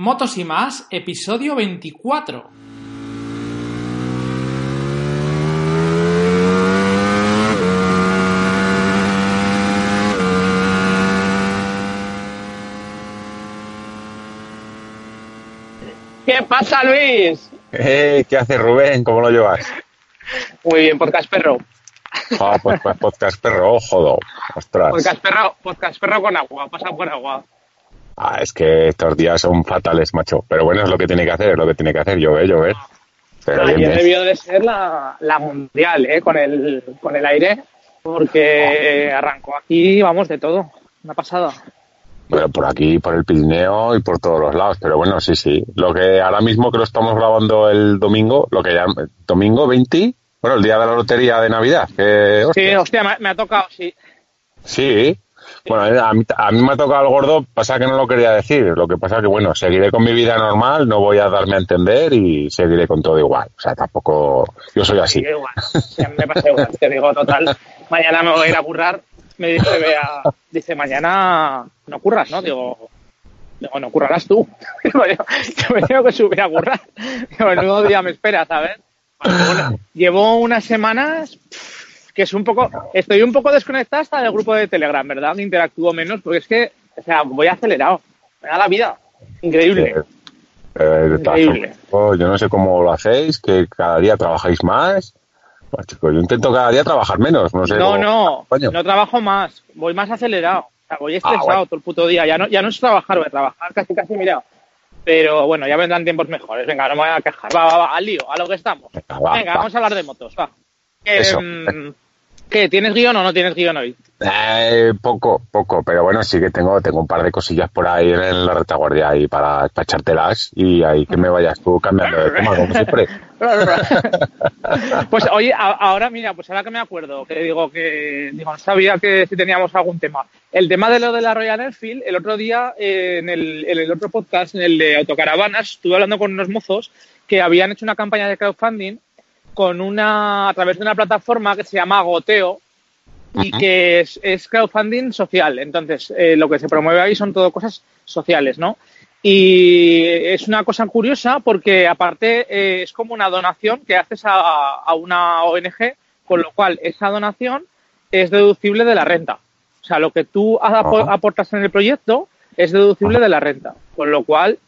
Motos y más, episodio 24. ¿Qué pasa, Luis? Hey, ¿Qué haces, Rubén? ¿Cómo lo llevas? Muy bien, podcast perro. Ah, pues, pues podcast perro, oh, jodo. Ostras. Podcast perro, podcast perro con agua, pasa por agua. Ah, es que estos días son fatales, macho. Pero bueno, es lo que tiene que hacer, es lo que tiene que hacer. Llover, llover. Pero bien, Ayer bien. debió de ser la, la mundial, ¿eh? Con el, con el aire, porque arrancó aquí, vamos, de todo. Una pasada. Bueno, por aquí, por el Pirineo y por todos los lados. Pero bueno, sí, sí. Lo que ahora mismo que lo estamos grabando el domingo, lo que ya, domingo 20, bueno, el día de la lotería de Navidad. Que, Sí, hostia, hostia, me, me ha tocado, sí. sí. Bueno, a mí, a mí me ha tocado el gordo, pasa que no lo quería decir. Lo que pasa que, bueno, seguiré con mi vida normal, no voy a darme a entender y seguiré con todo igual. O sea, tampoco, yo soy así. Igual. Me pasa igual. Te digo, total, mañana me voy a ir a currar. Me dice, vea, dice, mañana no curras, ¿no? Digo, digo no currarás tú. Digo, yo, yo me tengo que subir a currar. Digo, el nuevo día me espera, ¿sabes? Bueno, bueno, llevo unas semanas pff, que es un poco, estoy un poco desconectada hasta del grupo de Telegram, ¿verdad? Interactúo menos porque es que, o sea, voy acelerado. Me da la vida. Increíble. Eh, eh, Increíble. formas, yo no sé cómo lo hacéis, que cada día trabajáis más. Chicos, yo intento cada día trabajar menos, no sé. No, cómo- no, Coño. no trabajo más, voy más acelerado. O sea, voy estresado bueno. todo el puto día. Ya no, ya no es trabajar, voy a trabajar casi, casi mirado. Pero bueno, ya vendrán tiempos mejores. Venga, no me voy a quejar. Va, va, va, al lío, a lo que estamos. Venga, va, Venga, va. vamos a hablar de motos, va. Eso. ¿Qué? ¿Tienes guion o no tienes guion hoy? Eh, poco, poco, pero bueno, sí que tengo, tengo un par de cosillas por ahí en la retaguardia ahí para, para echártelas y ahí que me vayas tú cambiando de tema, como siempre. pues oye, a- ahora mira, pues ahora que me acuerdo, que digo que digo, no sabía que si teníamos algún tema. El tema de lo de la Royal Enfield, el otro día eh, en, el, en el otro podcast, en el de autocaravanas, estuve hablando con unos mozos que habían hecho una campaña de crowdfunding con una a través de una plataforma que se llama Goteo y que es, es crowdfunding social. Entonces, eh, lo que se promueve ahí son todo cosas sociales, ¿no? Y es una cosa curiosa porque aparte eh, es como una donación que haces a, a una ONG, con lo cual esa donación es deducible de la renta. O sea, lo que tú Ajá. aportas en el proyecto es deducible de la renta. Con lo cual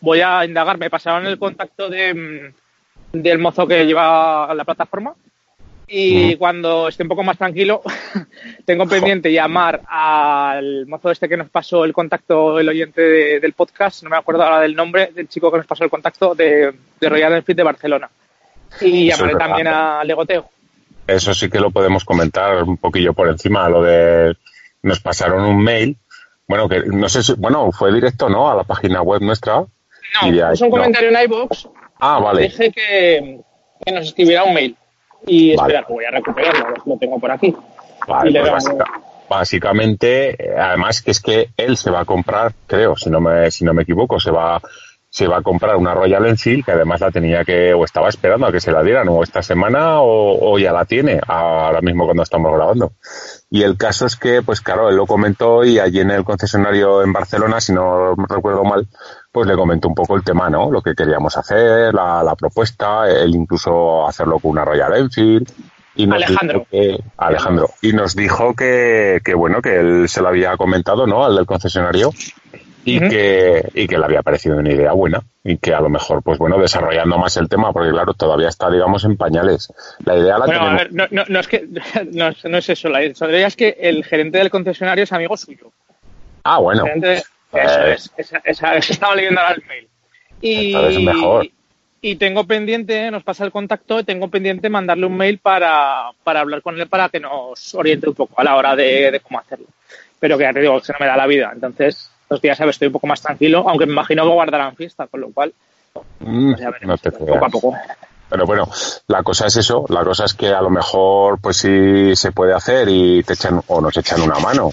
voy a indagar. Me pasaron el contacto de, mm, del mozo que lleva la plataforma y cuando esté un poco más tranquilo, tengo pendiente llamar al mozo este que nos pasó el contacto, el oyente de- del podcast, no me acuerdo ahora del nombre, del chico que nos pasó el contacto de, de Royal Enfield de Barcelona. Y Eso es llamaré también a Legoteo. Eso sí que lo podemos comentar un poquillo por encima, lo de nos pasaron un mail, bueno, que no sé si, bueno, fue directo, ¿no? A la página web nuestra. No, puso un no. comentario en iVoox, Ah, vale. dije que, que nos escribiera un mail. Y Vale. espera, que voy a recuperarlo, lo tengo por aquí. Vale, pues básica- básicamente, eh, además que es que él se va a comprar, creo, si no me, si no me equivoco, se va, se va a comprar una Royal Enfield que además la tenía que, o estaba esperando a que se la dieran, o esta semana, o, o ya la tiene, ahora mismo cuando estamos grabando. Y el caso es que, pues claro, él lo comentó y allí en el concesionario en Barcelona, si no recuerdo mal, pues le comentó un poco el tema, ¿no? Lo que queríamos hacer, la, la propuesta, él incluso hacerlo con una Royal Enfield. Y nos Alejandro. dijo que- Alejandro. Y nos dijo que, que, bueno, que él se lo había comentado, ¿no? Al del concesionario. Y, que, y que le había parecido una idea buena. Y que a lo mejor, pues bueno, desarrollando más el tema, porque claro, todavía está, digamos, en pañales. La idea la Bueno, a ver, no, no, no es que no es, no es eso, la idea es que el gerente del concesionario es amigo suyo. Ah, bueno. Eh. eso es, esa, esa- estaba leyendo ahora el mail. Y, mejor. y tengo pendiente, nos pasa el contacto, y tengo pendiente mandarle un mail para, para hablar con él para que nos oriente un poco a la hora de, de cómo hacerlo. Pero que ya te digo, que se no me da la vida. Entonces, los días, ¿sabes? Estoy un poco más tranquilo, aunque me imagino que guardarán fiesta, con lo cual, pues ya veremos, no te poco a poco. Pero bueno, la cosa es eso, la cosa es que a lo mejor pues sí se puede hacer y te echan o nos echan una mano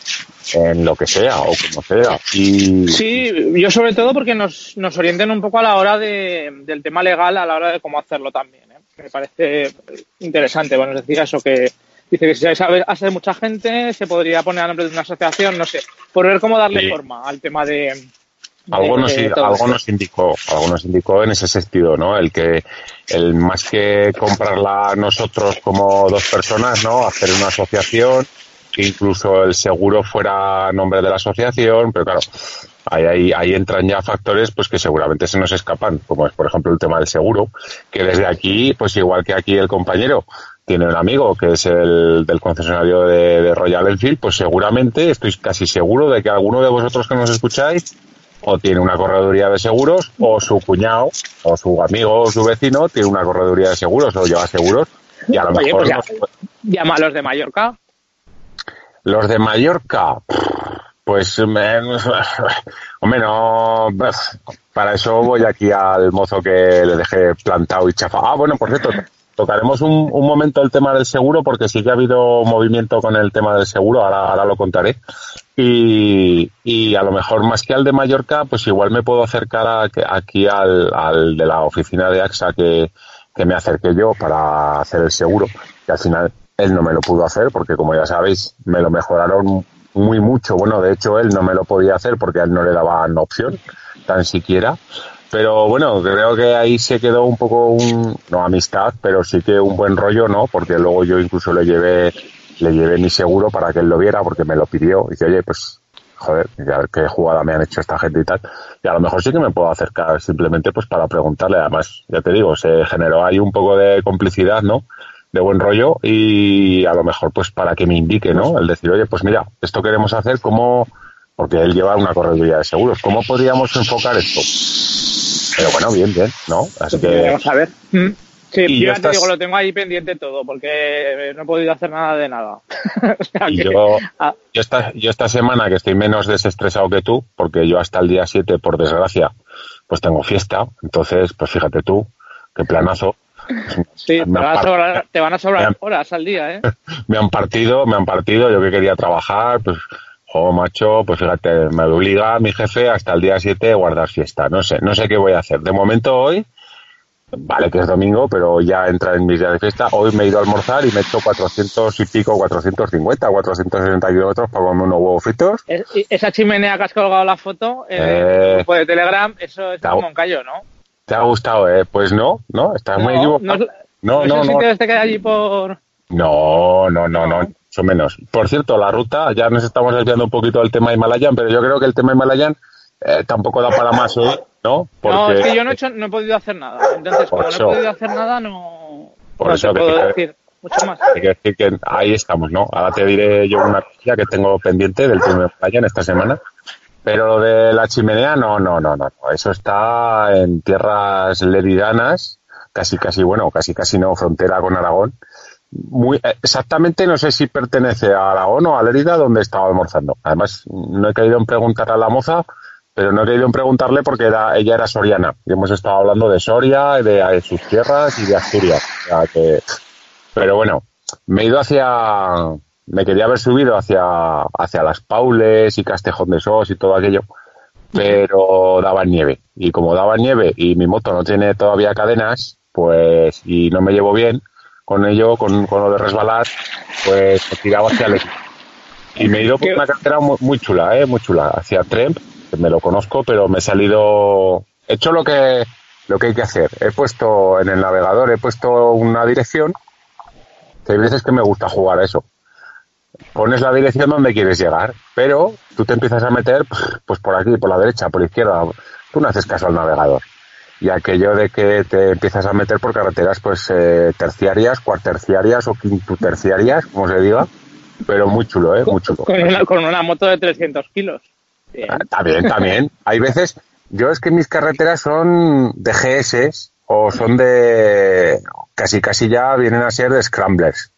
en lo que sea o como sea. Y Sí, yo sobre todo porque nos, nos orienten un poco a la hora de, del tema legal, a la hora de cómo hacerlo también. ¿eh? Me parece interesante. Bueno, es decir, eso que dice que si hace mucha gente, se podría poner a nombre de una asociación, no sé, por ver cómo darle Sí. forma al tema de, algo nos, algo nos indicó, algo nos indicó en ese sentido, ¿no? El que, el más que comprarla nosotros como dos personas, ¿no? Hacer una asociación, que incluso el seguro fuera a nombre de la asociación, pero claro, ahí, ahí, ahí, entran ya factores pues que seguramente se nos escapan, como es por ejemplo el tema del seguro, que desde aquí, pues igual que aquí el compañero tiene un amigo que es el del concesionario de, Royal Enfield, pues seguramente, estoy casi seguro de que alguno de vosotros que nos escucháis o tiene una correduría de seguros o su cuñado o su amigo o su vecino tiene una correduría de seguros o lleva seguros y a lo mejor... Pues llama a los de Mallorca. Los de Mallorca, pues, hombre, no, para eso voy aquí al mozo que le dejé plantado y chafado. Ah, bueno, por cierto, tocaremos un, un, momento el tema del seguro porque sí que ha habido movimiento con el tema del seguro, ahora, ahora lo contaré. Y, y a lo mejor más que al de Mallorca, pues igual me puedo acercar a, aquí al, al de la oficina de AXA que, que me acerqué yo para hacer el seguro, que al final él no me lo pudo hacer porque, como ya sabéis, me lo mejoraron muy mucho. Bueno, de hecho, él no me lo podía hacer porque a él no le daban opción, tan siquiera. Pero bueno, creo que ahí se quedó un poco un, no amistad, pero sí que un buen rollo, ¿no? Porque luego yo incluso le llevé, le llevé mi seguro para que él lo viera porque me lo pidió. Y dice, oye, pues, joder, a ver qué jugada me han hecho esta gente y tal. Y a lo mejor sí que me puedo acercar simplemente pues para preguntarle. Además, ya te digo, se generó ahí un poco de complicidad, ¿no? de buen rollo y a lo mejor pues para que me indique, ¿no? El decir, oye, pues mira, esto queremos hacer como, porque él lleva una correduría de seguros, ¿cómo podríamos enfocar esto? Pero bueno, bien, bien, ¿no? Así que... Vamos a ver. Mm. Sí, yo ya te digo, lo tengo ahí pendiente todo, porque no he podido hacer nada de nada. yo, yo, esta, yo esta semana que estoy menos desestresado que tú, porque yo hasta el día 7, por desgracia, pues tengo fiesta, entonces, pues fíjate tú, qué planazo. Sí, te van, a sobrar, te van a sobrar horas al día, ¿eh? me han partido, me han partido, yo que quería trabajar, pues, jo, macho, pues fíjate, me obliga mi jefe hasta el día 7 a guardar fiesta. No sé, no sé qué voy a hacer. De momento hoy, vale que es domingo, pero ya entra en mis días de fiesta. Hoy me he ido a almorzar y me he hecho 400 y pico, 450, 460 kilómetros para comerme unos huevos fritos. esa chimenea que has colgado la foto en el grupo de Telegram, eso es como un callo, ¿no? ¿Te ha gustado, eh? Pues no, no, estás muy equivocado. No, no, no. no, este que hay allí por...? No, no, no, no, mucho menos. Por cierto, la ruta, ya nos estamos desviando un poquito del tema Himalayan, pero yo creo que el tema Himalayan eh, tampoco da para más, ¿eh? ¿no? Porque, no, es que yo no he, hecho, no he podido hacer nada. Entonces, como no he podido hacer nada, no, por eso puedo decir mucho más. Hay que decir que ahí estamos, ¿no? Ahora te diré yo una cosa que tengo pendiente del tema Himalayan esta semana pero lo de la chimenea, no, no, no, no. Eso está en tierras leridanas, casi, casi, bueno, casi, casi no, frontera con Aragón. Muy, eh, exactamente no sé si pertenece a Aragón o a Lérida donde estaba almorzando. Además, no he querido en preguntar a la moza, pero no he querido en preguntarle porque era, ella era soriana. Y hemos estado hablando de Soria, de, sus tierras y de Asturias. pero bueno, me he ido hacia, me quería haber subido hacia, hacia las Paules y Castejón de Sos y todo aquello, pero daba nieve. Y como daba nieve y mi moto no tiene todavía cadenas, pues, y no me llevo bien con ello, con, con lo de resbalar, pues he tirado hacia el Y me he ido por una carretera muy, chula, ¿eh? muy chula, hacia Tremp, que me lo conozco, pero me he salido, he hecho lo que, lo que hay que hacer. He puesto en el navegador, he puesto una dirección, que hay veces que me gusta jugar a eso pones la dirección donde quieres llegar, pero tú te empiezas a meter pues por aquí, por la derecha, por la izquierda. Tú no haces caso al navegador. Y aquello de que te empiezas a meter por carreteras pues eh, terciarias, cuarterciarias o quintuterciarias, como se diga, pero muy chulo, ¿eh? Muy chulo. Con una, moto de 300 kilos. Ah, también, también. Hay veces, yo es que mis carreteras son de GS o son de, casi casi ya vienen a ser de scramblers.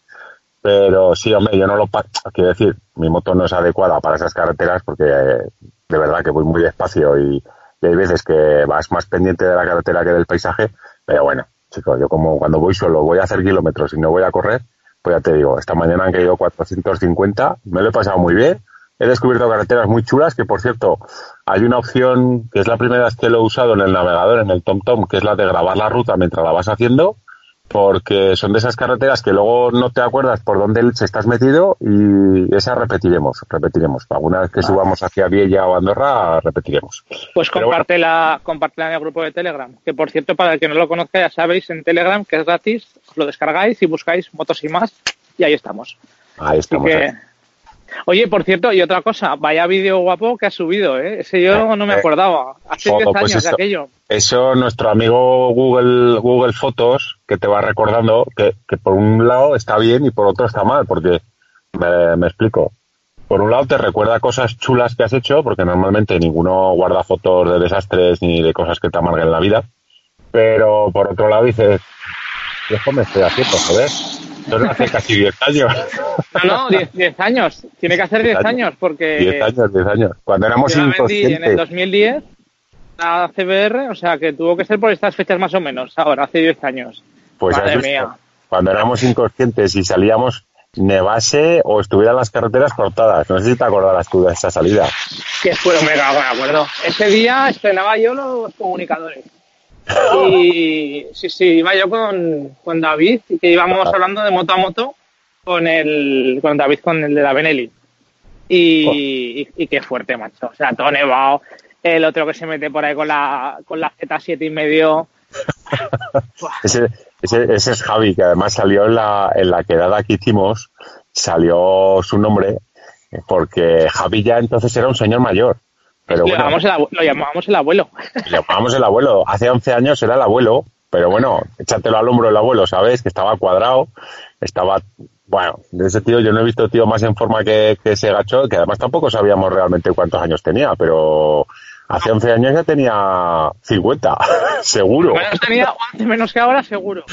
Pero sí, hombre, yo no lo... Quiero decir, mi moto no es adecuada para esas carreteras porque de verdad que voy muy despacio y, hay veces que vas más pendiente de la carretera que del paisaje. Pero bueno, chicos, yo como cuando voy solo voy a hacer kilómetros y no voy a correr, pues ya te digo, esta mañana han caído 450, me lo he pasado muy bien. He descubierto carreteras muy chulas, que por cierto, hay una opción que es la primera vez que lo he usado en el navegador, en el TomTom, que es la de grabar la ruta mientras la vas haciendo porque son de esas carreteras que luego no te acuerdas por dónde se estás metido y esas repetiremos, repetiremos. Alguna vez que subamos hacia Viella o Andorra, repetiremos. Pues compártela, compártela en el grupo de Telegram, que por cierto, para el que no lo conozca, ya sabéis, en Telegram, que es gratis, os lo descargáis y buscáis motos y más, y ahí estamos. Ahí estamos. Oye, por cierto, y otra cosa, vaya vídeo guapo que ha subido, ¿eh? Ese yo no me acordaba. Hace 10 pues años de aquello. Eso, nuestro amigo Google, Google Fotos, que te va recordando que, que por un lado está bien y por otro está mal, porque me, explico. Por un lado te recuerda cosas chulas que has hecho, porque normalmente ninguno guarda fotos de desastres ni de cosas que te amarguen la vida. Pero por otro lado dices, ¿qué me estoy haciendo, joder? Entonces hace casi 10 años. No, no, 10 años. Tiene que hacer 10 años porque... 10 años, 10 años. Cuando éramos inconscientes. En el 2010, la CBR, o sea que tuvo que ser por estas fechas más o menos, ahora, hace 10 años. Pues Madre mía. Cuando éramos inconscientes y salíamos nevase o estuvieran las carreteras cortadas. No sé si te acordarás tú de esa salida. Que fue mega, me acuerdo. Ese día estrenaba yo los comunicadores. Y sí, sí, iba yo con, con David, y que íbamos hablando de moto a moto con el con David, con el de la Benelli. Y, y, qué fuerte, macho. O sea, todo nevado. El otro que se mete por ahí con la, con la Z7 y medio. ese, ese, ese, es Javi, que además salió en la, en la quedada que hicimos, salió su nombre, porque Javi ya entonces era un señor mayor. Pero llamábamos el, lo llamábamos el abuelo. Lo llamábamos el abuelo. Hace 11 años era el abuelo, pero bueno, échatelo al hombro el abuelo, ¿sabes? Que estaba cuadrado, estaba... Bueno, de ese tío yo no he visto tío más en forma que, que ese gacho, que además tampoco sabíamos realmente cuántos años tenía, pero Hace 11 años ya tenía 50, seguro. Bueno, tenía 11 menos que ahora, seguro.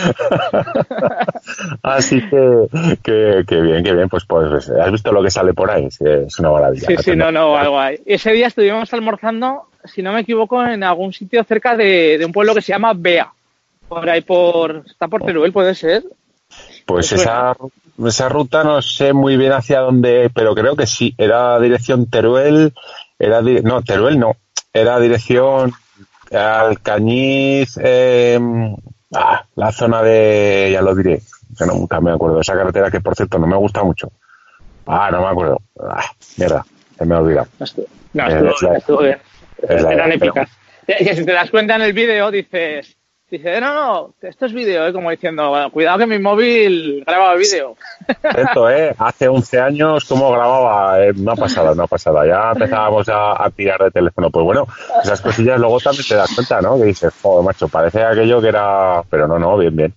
Así que, que, bien, que bien. Pues, pues has visto lo que sale por ahí. Es una maravilla. Sí, sí, no, no, algo hay. Ese día estuvimos almorzando, si no me equivoco, en algún sitio cerca de, un pueblo que se llama Bea. Por ahí, por. Está por Teruel, puede ser. Pues esa, esa ruta no sé muy bien hacia dónde, pero creo que sí. Era dirección Teruel. Era no, Teruel no era dirección Alcañiz, eh, la zona de, ya lo diré, que nunca me acuerdo, esa carretera que por cierto no me gusta mucho. Ah, no me acuerdo. Ah, mierda, se me ha olvidado. No, estuvo, estuvo bien. Eran épicas. Que si te das cuenta en el vídeo, dices, Dice, no, no, esto es vídeo, ¿eh? como diciendo, cuidado que mi móvil graba vídeo. Esto, ¿eh? Hace 11 años, ¿cómo grababa? Eh, pasado, no ha pasado. Ya empezábamos a, tirar de teléfono. Pues bueno, esas cosillas luego también te das cuenta, ¿no? Que dices, joder, macho, parece aquello que era... Pero no, no, bien, bien.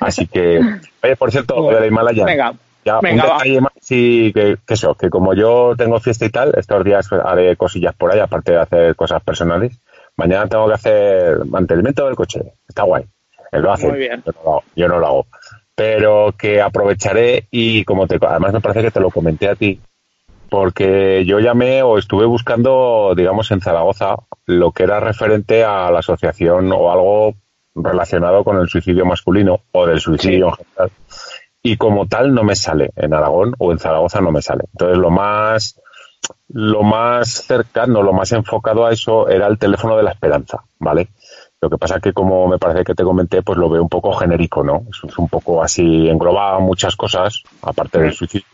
Así que, oye, por cierto, de la Himalaya. Venga. Ya, un detalle más, sí, que, que, eso, que como yo tengo fiesta y tal, estos días haré cosillas por ahí, aparte de hacer cosas personales mañana tengo que hacer mantenimiento del coche. Está guay. Él lo hace. Muy bien. Yo no, lo hago. Pero que aprovecharé y como te, además me parece que te lo comenté a ti, porque yo llamé o estuve buscando, digamos, en Zaragoza lo que era referente a la asociación o algo relacionado con el suicidio masculino o del suicidio en general. Y como tal no me sale en Aragón o en Zaragoza no me sale. Entonces lo más lo más cercano, lo más enfocado a eso era el teléfono de la esperanza, ¿vale? Lo que pasa que, como me parece que te comenté, pues lo veo un poco genérico, ¿no? Es un poco así, engloba muchas cosas, aparte del suicidio.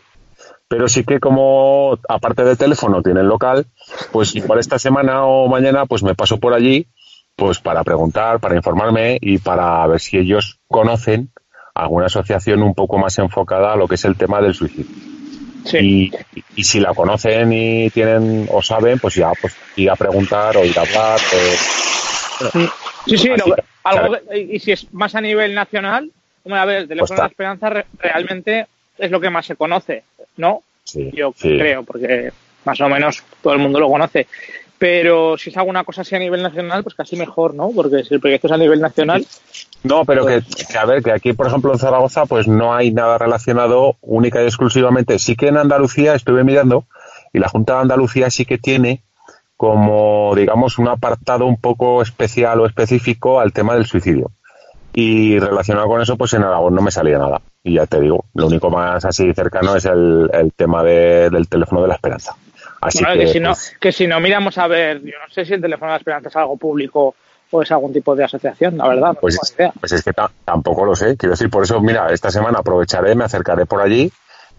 Pero sí que como, aparte del teléfono, tienen local, pues igual esta semana o mañana, pues me paso por allí, pues para preguntar, para informarme y para ver si ellos conocen alguna asociación un poco más enfocada a lo que es el tema del suicidio. Y, si la conocen y tienen o saben, pues ya pues ir a preguntar o ir a hablar. sí, sí, algo, y si es más a nivel nacional, a ver, el teléfono de la esperanza realmente es lo que más se conoce, ¿no? Yo creo, porque más o menos todo el mundo lo conoce. Pero si es alguna cosa así a nivel nacional, pues casi mejor, ¿no? Porque si el proyecto es a nivel nacional. No, pero que, a ver, que aquí, por ejemplo, en Zaragoza, pues no hay nada relacionado única y exclusivamente. Sí que en Andalucía estuve mirando y la Junta de Andalucía sí que tiene como, digamos, un apartado un poco especial o específico al tema del suicidio. Y relacionado con eso, pues en Aragón no me salía nada. Y ya te digo, lo único más así cercano es el, el tema del teléfono de la esperanza que, si no, pues, que si no miramos a ver, yo no sé si el teléfono de la esperanza es algo público o es algún tipo de asociación, la verdad. pues, es, pues es que tampoco lo sé. Quiero decir, por eso, mira, esta semana aprovecharé, me acercaré por allí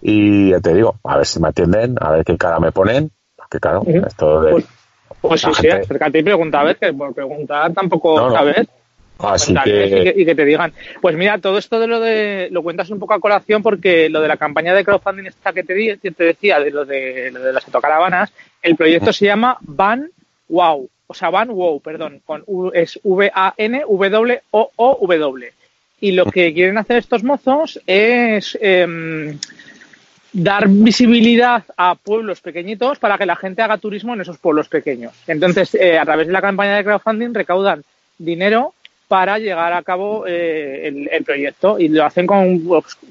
y te digo, a ver si me atienden, a ver qué cara me ponen. Que claro, esto de. Pues, pues sí, sí, acércate y pregunta a ver, que por preguntar tampoco sabes. Así que... Y, que... te digan. Pues mira, todo esto de lo de. Lo cuentas un poco a colación porque lo de la campaña de crowdfunding esta que te, te decía, de lo de, lo de las autocaravanas, el proyecto se llama Van Wow. O sea, Van Wow, perdón. Con es V-A-N-W-O-O-W. Y lo que quieren hacer estos mozos es. Em, dar visibilidad a pueblos pequeñitos para que la gente haga turismo en esos pueblos pequeños. Entonces, eh, a través de la campaña de crowdfunding recaudan dinero para llegar a cabo eh, el, proyecto y lo hacen con,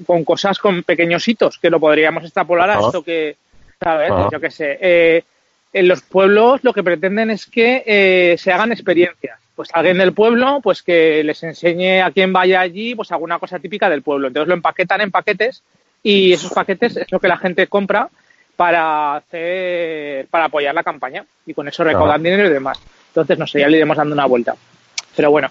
con, cosas, con pequeños hitos, que lo podríamos extrapolar a ah. esto que, ¿sabes? Ah. Yo qué sé. Eh, en los pueblos lo que pretenden es que se hagan experiencias. Pues alguien del pueblo, pues que les enseñe a quien vaya allí, pues alguna cosa típica del pueblo. Entonces lo empaquetan en paquetes y esos paquetes es lo que la gente compra para hacer para apoyar la campaña y con eso recaudan dinero y demás. Entonces, no sé, ya le iremos dando una vuelta. Pero bueno.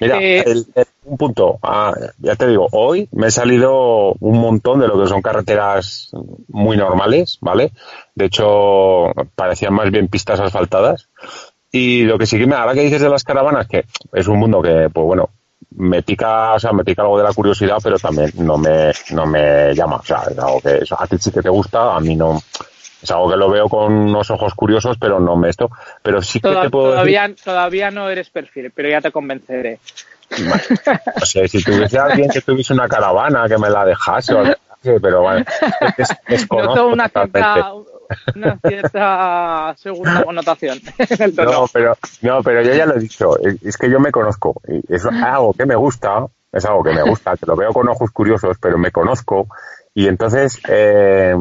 Mira, eh, un punto. Ah, ya te digo, hoy me he salido un montón de lo que son carreteras muy normales, ¿vale? De hecho, parecían más bien pistas asfaltadas. Y lo que sí que me, ahora que dices de las caravanas, que es un mundo que, pues bueno, me pica, o sea, me pica algo de la curiosidad, pero también no me, no me llama. O sea, es algo que a ti sí que te gusta, a mí no. Es algo que lo veo con unos ojos curiosos, pero no me esto. Pero sí que te puedo todavía, Todavía no eres perfil, pero ya te convenceré. No sé, si tuviese alguien que tuviese una caravana que me la dejase, pero bueno, es, una una cierta segunda connotación. no, pero, no, pero yo ya lo he dicho, es que yo me conozco, es algo que me gusta, es algo que me gusta, que lo veo con ojos curiosos, pero me conozco, y entonces, eh,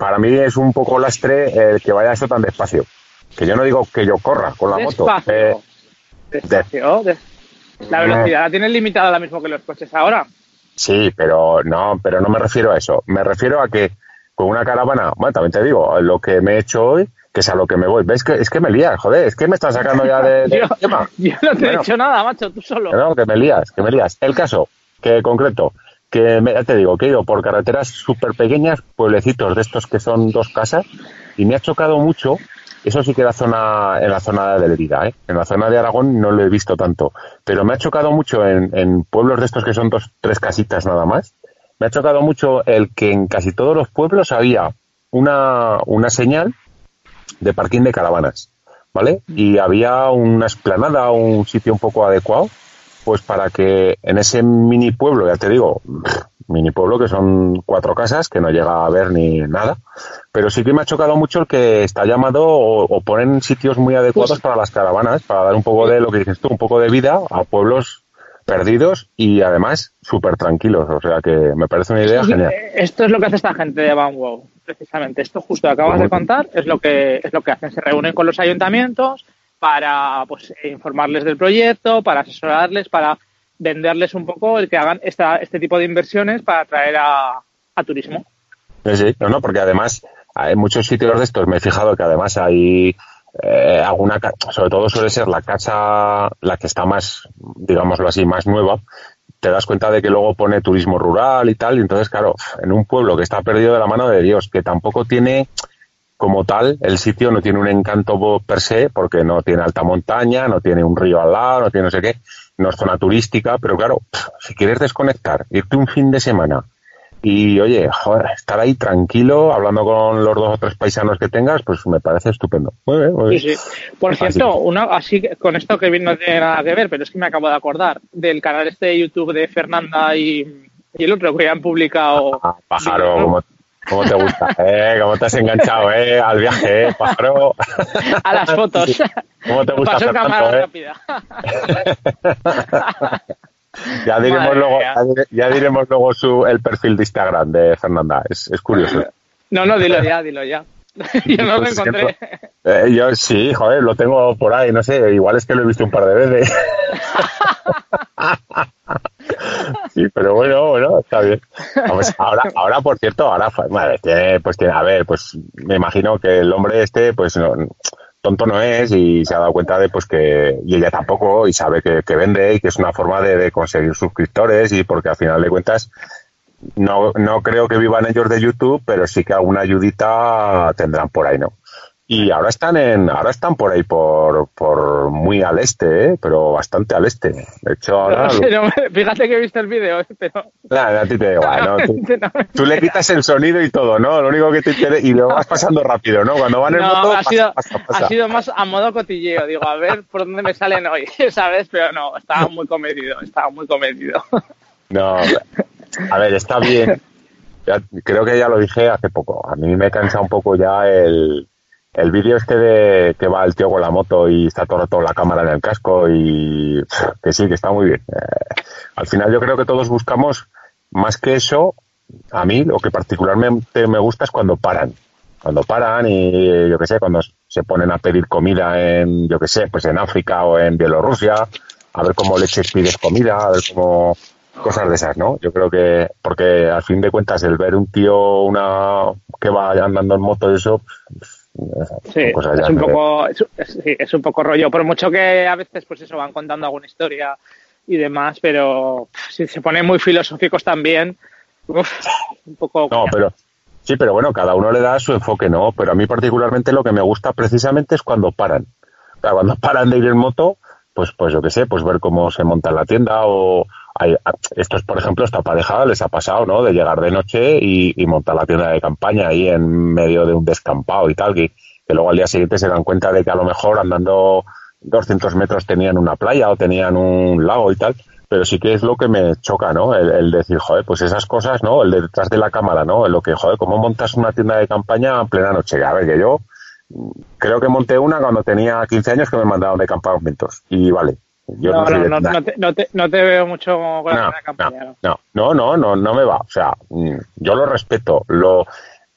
para mí es un poco lastre el que vaya eso tan despacio. Que yo no digo que yo corra con la moto. Eh, despacio. La velocidad la tienes limitada ahora mismo que los coches ahora. Sí, pero no, pero no me refiero a eso. Me refiero a que con una caravana, bueno, también te digo, lo que me he hecho hoy, que es a lo que me voy. ¿Ves que es que me lías, joder? Es que me estás sacando ya de, yo, tema. Yo no te he dicho nada, macho, tú solo. No, que me lías, que me lías. El caso, que concreto, que ya te digo, que he ido por carreteras súper pequeñas, pueblecitos de estos que son dos casas, y me ha chocado mucho, eso sí que era zona, en la zona de Lerida, ¿eh? en la zona de Aragón no lo he visto tanto, pero me ha chocado mucho en, en pueblos de estos que son dos, tres casitas nada más, me ha chocado mucho el que en casi todos los pueblos había una, una señal de parking de caravanas, ¿vale? Y había una esplanada, un sitio un poco adecuado, pues para que en ese mini pueblo, ya te digo, mini pueblo que son cuatro casas, que no llega a ver ni nada, pero sí que me ha chocado mucho el que está llamado o, o ponen sitios muy adecuados pues para las caravanas, para dar un poco de lo que dices tú, un poco de vida a pueblos perdidos y además súper tranquilos. O sea que me parece una idea genial. Esto es lo que hace esta gente de Wow, precisamente. Esto justo que acabas de contar es lo que es lo que hacen. Se reúnen con los ayuntamientos para pues informarles del proyecto, para asesorarles, para venderles un poco el que hagan esta, este tipo de inversiones para atraer a, a turismo. Sí, no, no, porque además hay muchos sitios de estos, me he fijado que además hay eh, alguna, sobre todo suele ser la casa la que está más, digámoslo así, más nueva, te das cuenta de que luego pone turismo rural y tal, y entonces, claro, en un pueblo que está perdido de la mano de Dios, que tampoco tiene como tal, el sitio no tiene un encanto per se, porque no tiene alta montaña, no tiene un río al lado, no tiene no sé qué, no es zona turística, pero claro, si quieres desconectar, irte un fin de semana y oye, joder, estar ahí tranquilo, hablando con los dos o tres paisanos que tengas, pues me parece estupendo. Sí, sí. Por cierto, una, así con esto que no tiene nada que ver, pero es que me acabo de acordar del canal este de YouTube de Fernanda y, el otro que han publicado. Ah, pájaro, ¿cómo, te gusta? ¿eh? ¿Cómo te has enganchado eh? al viaje, eh, pájaro? A las fotos. ¿Cómo te gusta? Paso cámara eh? rápida. Ya diremos luego, ya diremos luego su, el perfil de Instagram de Fernanda. Es, es curioso. No, no, dilo ya, dilo ya. yo no lo pues encontré. Eh, yo sí, joder, lo tengo por ahí, no sé, igual es que lo he visto un par de veces. Sí, pero bueno, bueno, está bien. ahora, ahora, por cierto, ahora, tiene, pues tiene, a ver, pues me imagino que el hombre este, pues no, tonto no es y se ha dado cuenta de pues que, y ella tampoco, y sabe que, que vende y que es una forma de, de, conseguir suscriptores y porque al final de cuentas no, no creo que vivan ellos de YouTube, pero sí que alguna ayudita tendrán por ahí, ¿no? Y ahora están en, ahora están por ahí por, por muy al este, ¿eh? pero bastante al este. De hecho, ahora. No, fíjate que he visto el vídeo, ¿eh? pero. Nada, a ti te da igual, ¿no? Tú, tú, le quitas el sonido y todo, ¿no? Lo único que te interesa, y lo vas pasando rápido, ¿no? Cuando van en no, moto. Ha, pasa, sido, pasa, pasa. ha sido más a modo cotilleo, digo, a ver por dónde me salen hoy, ¿sabes? Pero no, estaba muy cometido, estaba muy cometido. No, a ver, está bien. Ya, creo que ya lo dije hace poco. A mí me cansa un poco ya el, el vídeo este de que va el tío con la moto y está todo rato la cámara en el casco y que sí, que está muy bien. Eh, al final yo creo que todos buscamos más que eso. A mí lo que particularmente me gusta es cuando paran. Cuando paran y yo que sé, cuando se ponen a pedir comida en, yo que sé, pues en África o en Bielorrusia, a ver cómo leches pides comida, a ver cómo cosas de esas, ¿no? Yo creo que, porque al fin de cuentas el ver un tío una que va andando en moto y eso, Sí, es un, poco, es, sí, es un poco rollo, por mucho que a veces pues eso van contando alguna historia y demás, pero si se ponen muy filosóficos también, uf, un poco... No, pero sí, pero bueno, cada uno le da su enfoque, ¿no? Pero a mí particularmente lo que me gusta precisamente es cuando paran. O sea, cuando paran de ir en moto, pues, pues yo qué sé, pues ver cómo se monta la tienda o hay, estos, por ejemplo, esta pareja les ha pasado, ¿no? De llegar de noche y, montar la tienda de campaña ahí en medio de un descampado y tal, que, luego al día siguiente se dan cuenta de que a lo mejor andando 200 metros tenían una playa o tenían un lago y tal, pero sí que es lo que me choca, ¿no? El, el decir, joder, pues esas cosas, ¿no? El de detrás de la cámara, ¿no? El lo que, joder, ¿cómo montas una tienda de campaña en plena noche? A ver, que yo creo que monté una cuando tenía 15 años que me mandaron de campamentos y vale, yo no, no, no, no, no, te, no, te, no, te, veo mucho con la campaña. No, no, no, no, no me va. O sea, yo lo respeto, lo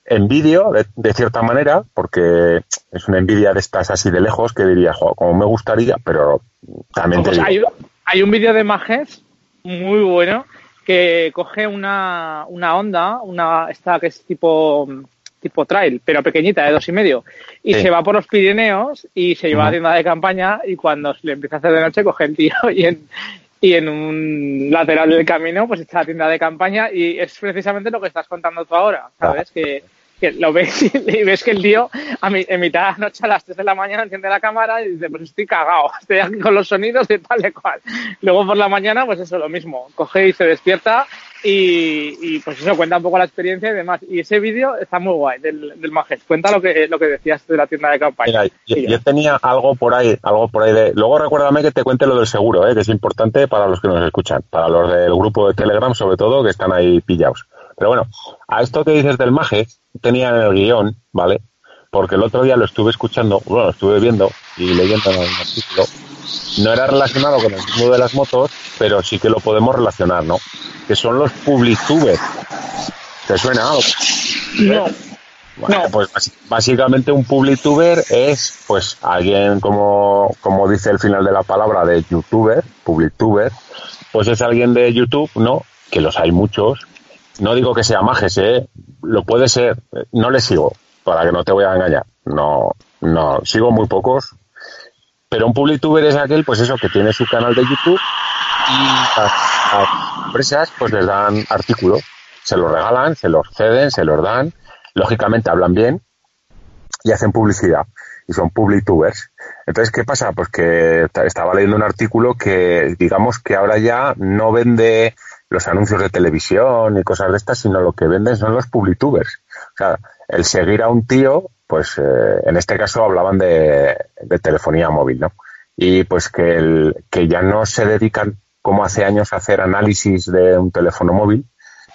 envidio de, de, cierta manera, porque es una envidia de estas así de lejos que diría, jo, como me gustaría, pero también pues te hay, hay, un vídeo de Majes muy bueno que coge una, una onda, una esta que es tipo tipo trail, pero pequeñita, de dos y medio, y sí. se va por los Pirineos y se lleva a la tienda de campaña y cuando le empieza a hacer de noche coge el tío y en, y en un lateral del camino pues está la tienda de campaña y es precisamente lo que estás contando tú ahora, ¿sabes? Ah. Que, que lo ves y ves que el tío a mi, en mitad de la noche a las 3 de la mañana enciende la cámara y dice, pues estoy cagado, estoy aquí con los sonidos y tal y cual. Luego por la mañana, pues eso, lo mismo, coge y se despierta y, y, pues eso cuenta un poco la experiencia y demás. Y ese vídeo está muy guay del, del Majes. Cuenta lo que lo que decías de la tienda de campaña. Mira, yo, yo, tenía algo por ahí, algo por ahí de. Luego recuérdame que te cuente lo del seguro, ¿eh? que es importante para los que nos escuchan, para los del grupo de Telegram sobre todo, que están ahí pillados. Pero bueno, a esto que dices del Majes, tenía en el guion, ¿vale? Porque el otro día lo estuve escuchando, bueno, lo estuve viendo y leyendo en un artículo. No era relacionado con el mundo de las motos, pero sí que lo podemos relacionar, ¿no? Que son los publictubers. ¿Te suena algo? No. Bueno, no. pues básicamente un publituber es pues alguien como, como dice el final de la palabra de youtuber, publituber, pues es alguien de YouTube, ¿no? Que los hay muchos. No digo que sea majes, ¿eh? Lo puede ser. No le sigo, para que no te voy a engañar. No, no, sigo muy pocos. Pero un publituber es aquel, pues eso, que tiene su canal de YouTube y las, las empresas pues les dan artículos, se los regalan, se los ceden, se los dan, lógicamente hablan bien y hacen publicidad y son publitubers. Entonces, ¿qué pasa? Pues que estaba leyendo un artículo que digamos que ahora ya no vende los anuncios de televisión y cosas de estas, sino lo que venden son los publitubers. O sea, el seguir a un tío, pues eh, en este caso hablaban de, de, telefonía móvil, ¿no? Y pues que, el, que ya no se dedican como hace años a hacer análisis de un teléfono móvil,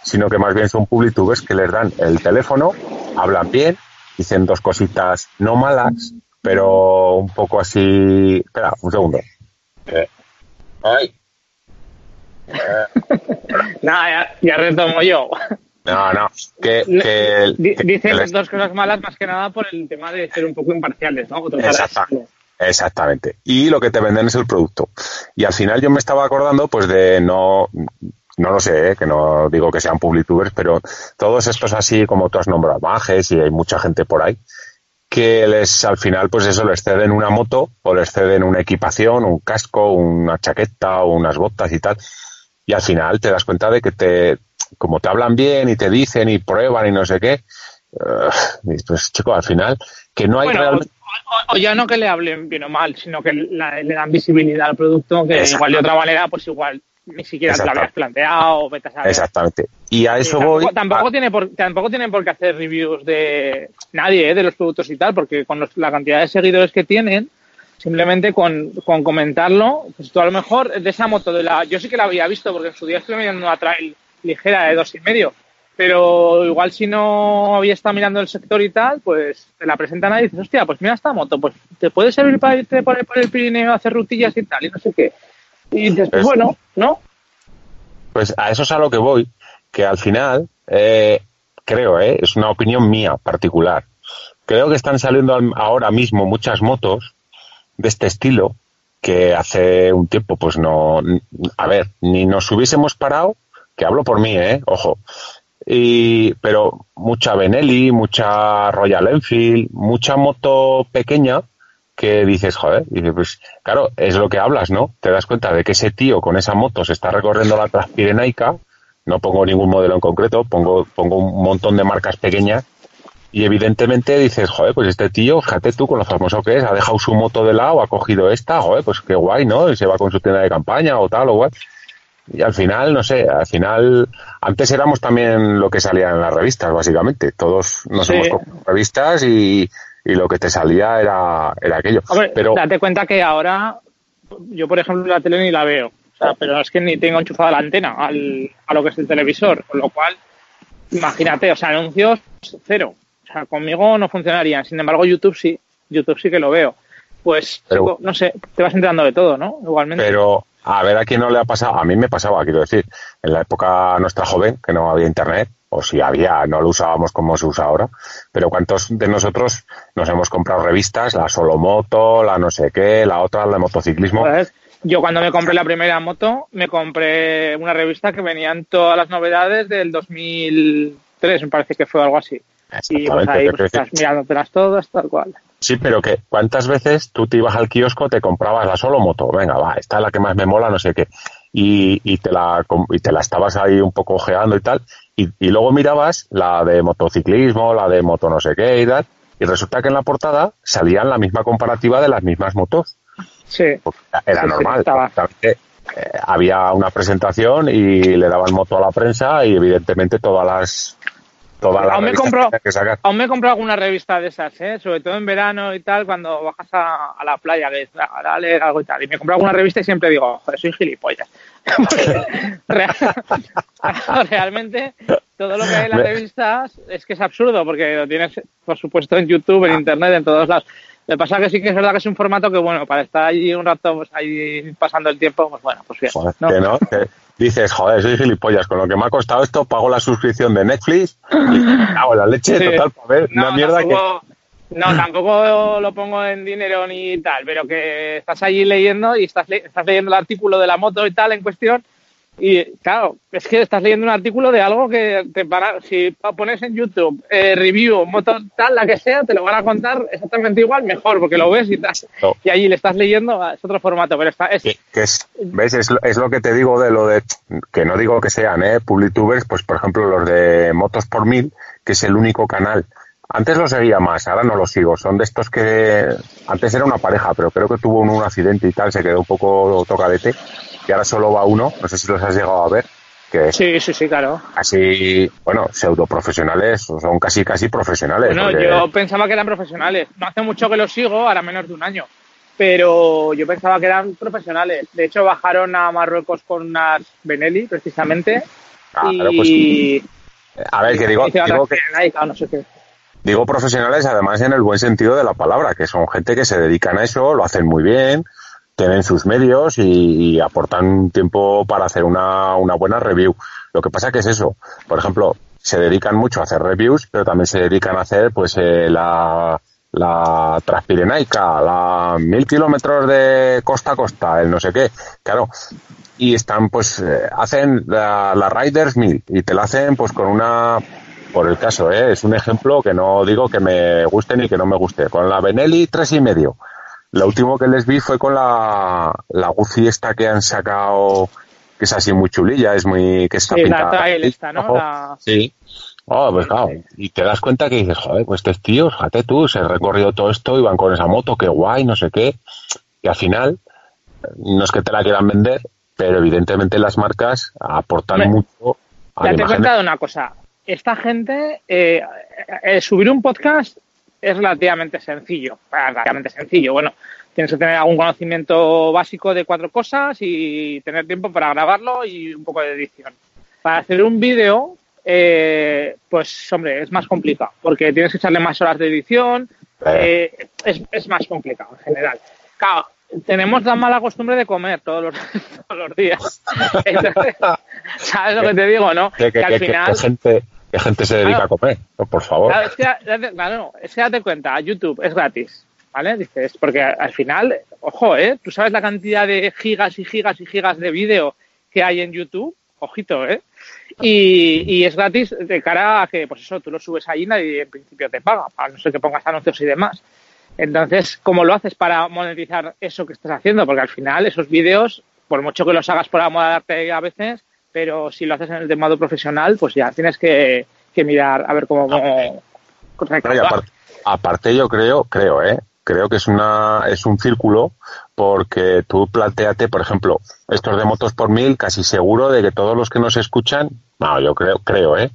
sino que más bien son publitubers que les dan el teléfono, hablan bien, dicen dos cositas no malas, pero un poco así. Espera, un segundo. Eh. Ay. Eh. Nada, ya, ya retomo yo. No, no. Que, que, que Dicen dos cosas malas más que nada por el tema de ser un poco imparciales, ¿no? Exactamente. Exactamente. Y lo que te venden es el producto. Y al final yo me estaba acordando, pues, de no, no lo sé, ¿eh? que no digo que sean publitubers, pero todos estos así como tú has nombrado, Majes y hay mucha gente por ahí, que les al final pues eso les ceden una moto o les ceden una equipación, un casco, una chaqueta o unas botas y tal y al final te das cuenta de que te como te hablan bien y te dicen y prueban y no sé qué pues chico al final que no hay realmente o, ya no que le hablen bien o mal, sino que le dan visibilidad al producto, que igual de otra manera, pues igual ni siquiera te lo habías planteado. Exactamente. Y a eso voy. Tampoco, tiene por, tampoco tienen por qué hacer reviews de nadie, ¿eh? de los productos y tal, porque con la cantidad de seguidores que tienen, simplemente con, con, comentarlo, pues tú a lo mejor de esa moto de la. Yo sí que la había visto, porque en su día estuve mirando una trail ligera de dos y medio pero igual si no había estado mirando el sector y tal, pues te la presentan ahí y dices, hostia, pues mira esta moto, pues te puede servir para irte por el, por el Pirineo a hacer rutillas y tal, y no sé qué. Y dices, pues, bueno, ¿no? Pues a eso es a lo que voy, que al final, eh, creo, eh, es una opinión mía particular, creo que están saliendo ahora mismo muchas motos de este estilo que hace un tiempo, pues no, a ver, ni nos hubiésemos parado, que hablo por mí, eh, ojo, y, pero mucha Benelli, mucha Royal Enfield, mucha moto pequeña que dices, joder, y pues claro, es lo que hablas, ¿no? Te das cuenta de que ese tío con esa moto se está recorriendo la Transpirenaica, no pongo ningún modelo en concreto, pongo, pongo un montón de marcas pequeñas. Y evidentemente dices, joder, pues este tío, fíjate tú con lo famoso que es, ha dejado su moto de lado, ha cogido esta, joder, pues qué guay, ¿no? Y se va con su tienda de campaña o tal o guay y al final, no sé, al final, antes éramos también lo que salía en las revistas, básicamente. Todos nos hemos comprado revistas y, y, lo que te salía era, era aquello. pero date cuenta que ahora, yo por ejemplo la tele ni la veo. O sea, pero es que ni tengo enchufada la antena al, a lo que es el televisor, con lo cual, imagínate, o sea, anuncios cero. O sea, conmigo no funcionarían. Sin embargo, YouTube sí, YouTube sí que lo veo. Pues, no sé, te vas enterando de todo, ¿no? Igualmente. Pero, a ver a quién no le ha pasado. A mí me pasaba, quiero decir, en la época nuestra joven, que no había internet, o si había, no lo usábamos como se usa ahora, pero ¿cuántos de nosotros nos hemos comprado revistas? La Solomoto, la no sé qué, la otra, la de motociclismo. Pues, yo cuando me compré la primera moto, me compré una revista que venían todas las novedades del 2003, me parece que fue algo así. Y pues ahí pues, estás mirándotelas todas, tal cual. Sí, pero que ¿cuántas veces tú te ibas al kiosco, te comprabas la solo moto? Venga, va, esta es la que más me mola, no sé qué. Y, y, te, la, y te la estabas ahí un poco ojeando y tal. Y, y luego mirabas la de motociclismo, la de moto no sé qué y tal. Y resulta que en la portada salían la misma comparativa de las mismas motos. Sí. era normal. Eh, había una presentación y le daban moto a la prensa y evidentemente todas las aún, me compro, aún me he comprado alguna revista de esas, ¿eh? sobre todo en verano y tal, cuando bajas a, la playa, que a leer algo y tal. Y me compro alguna revista y siempre digo, joder, soy gilipollas. realmente todo lo que hay en las revistas es que es absurdo, porque lo tienes, por supuesto, en YouTube, en Internet, en todos lados. Lo que pasa que sí que es verdad que es un formato que, bueno, para estar ahí un rato, pues ahí pasando el tiempo, pues bueno, pues bien. ¿no? Dices, joder, soy gilipollas, con lo que me ha costado esto, pago la suscripción de Netflix y hago la leche total para ver una mierda que... No, tampoco lo pongo en dinero ni tal, pero que estás allí leyendo y estás, estás leyendo el artículo de la moto y tal en cuestión y claro, es que estás leyendo un artículo de algo que te para, si pones en YouTube eh, review, moto tal, la que sea, te lo van a contar exactamente igual, mejor, porque lo ves y tal. Y allí le estás leyendo, es otro formato, pero está. Es, es, ¿Ves? Es, es, lo que te digo de lo de. Que no digo que sean, ¿eh? Publitubers, pues por ejemplo los de Motos por Mil, que es el único canal. Antes lo seguía más, ahora no lo sigo. Son de estos que. Antes era una pareja, pero creo que tuvo un, un accidente y tal, se quedó un poco tocadete y ahora solo va uno, no sé si los has llegado a ver. Que sí, sí, sí, claro. Así, bueno, pseudo profesionales, son casi, casi profesionales. No, yo pensaba que eran profesionales. No hace mucho que los sigo, ahora menos de un año. Pero yo pensaba que eran profesionales. De hecho, bajaron a Marruecos con unas Benelli, precisamente. Ah, y... Pues, a ver, que digo, digo que... Digo profesionales, además en el buen sentido de la palabra, que son gente que se dedican a eso, lo hacen muy bien, tienen sus medios y, aportan tiempo para hacer una, una, buena review. Lo que pasa que es eso. Por ejemplo, se dedican mucho a hacer reviews, pero también se dedican a hacer pues eh, la, la Transpirenaica, la mil kilómetros de costa a costa, el no sé qué. Claro, y están pues eh, hacen la, la Riders 1000 y te la hacen pues con una por el caso, ¿eh? es un ejemplo que no digo que me guste ni que no me guste. Con la Benelli, tres y medio. Lo último que les vi fue con la, la Guzzi esta que han sacado, que es así muy chulilla, es muy, que está Sí, la pintada. trail esta, ¿no? La- Sí. Oh, pues claro, y te das cuenta que dices, joder, pues estos tíos, fíjate tú, se han recorrido todo esto y van con esa moto, qué guay, no sé qué. Y al final, no es que te la quieran vender, pero evidentemente las marcas aportan mucho a la Ya te he contado una cosa. Esta gente, eh, eh, subir un podcast es relativamente sencillo. Relativamente sencillo. Bueno, tienes que tener algún conocimiento básico de cuatro cosas y tener tiempo para grabarlo y un poco de edición. Para hacer un vídeo, eh, pues hombre, es más complicado porque tienes que echarle más horas de edición. eh, es, es más complicado en general. Claro, tenemos la mala costumbre de comer todos los, todos los días. Entonces, ¿Sabes lo que te digo, no? ¿Qué, qué- que al final. gente, qué gente se dedica Claro. a comer? Por favor. Claro, es que, claro, es que date cuenta, YouTube es gratis, ¿vale? Dices, porque al final, ojo, ¿eh? Tú sabes la cantidad de gigas y gigas y gigas de vídeo que hay en YouTube, ojito, ¿eh? Y, y es gratis de cara a que, pues eso, tú lo subes ahí y nadie en principio te paga, a no ser que pongas anuncios y demás. Entonces, ¿cómo lo haces para monetizar eso que estás haciendo? Porque al final esos vídeos, por mucho que los hagas por amor arte a veces, pero si lo haces en el de modo profesional, pues ya tienes que, que mirar a ver cómo, cómo No, y recaudar. aparte, aparte yo creo, creo, ¿eh? Creo que es una, es un círculo porque tú planteate, por ejemplo, estos de motos por mil, casi seguro de que todos los que nos escuchan, no, yo creo, creo, ¿eh?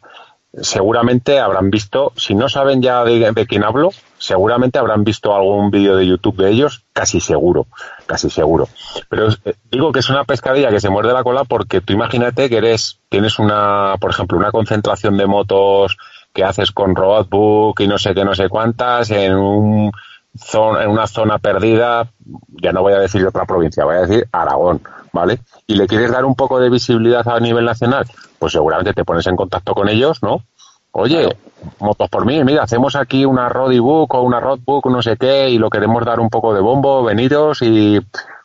Seguramente habrán visto, si no saben ya de, de quién hablo, seguramente habrán visto algún vídeo de YouTube de ellos, casi seguro, casi seguro. Pero eh, digo que es una pescadilla que se muerde la cola porque tú imagínate que eres, tienes una, por ejemplo, una concentración de motos que haces con roadbook y no sé qué, no sé cuántas, en un en una zona perdida, ya no voy a decir de otra provincia, voy a decir Aragón, ¿vale? Y le quieres dar un poco de visibilidad a nivel nacional, pues seguramente te pones en contacto con ellos, ¿no? Oye, motos por mí, mira, hacemos aquí una roadbook o una roadbook, no sé qué, y lo queremos dar un poco de bombo, venidos y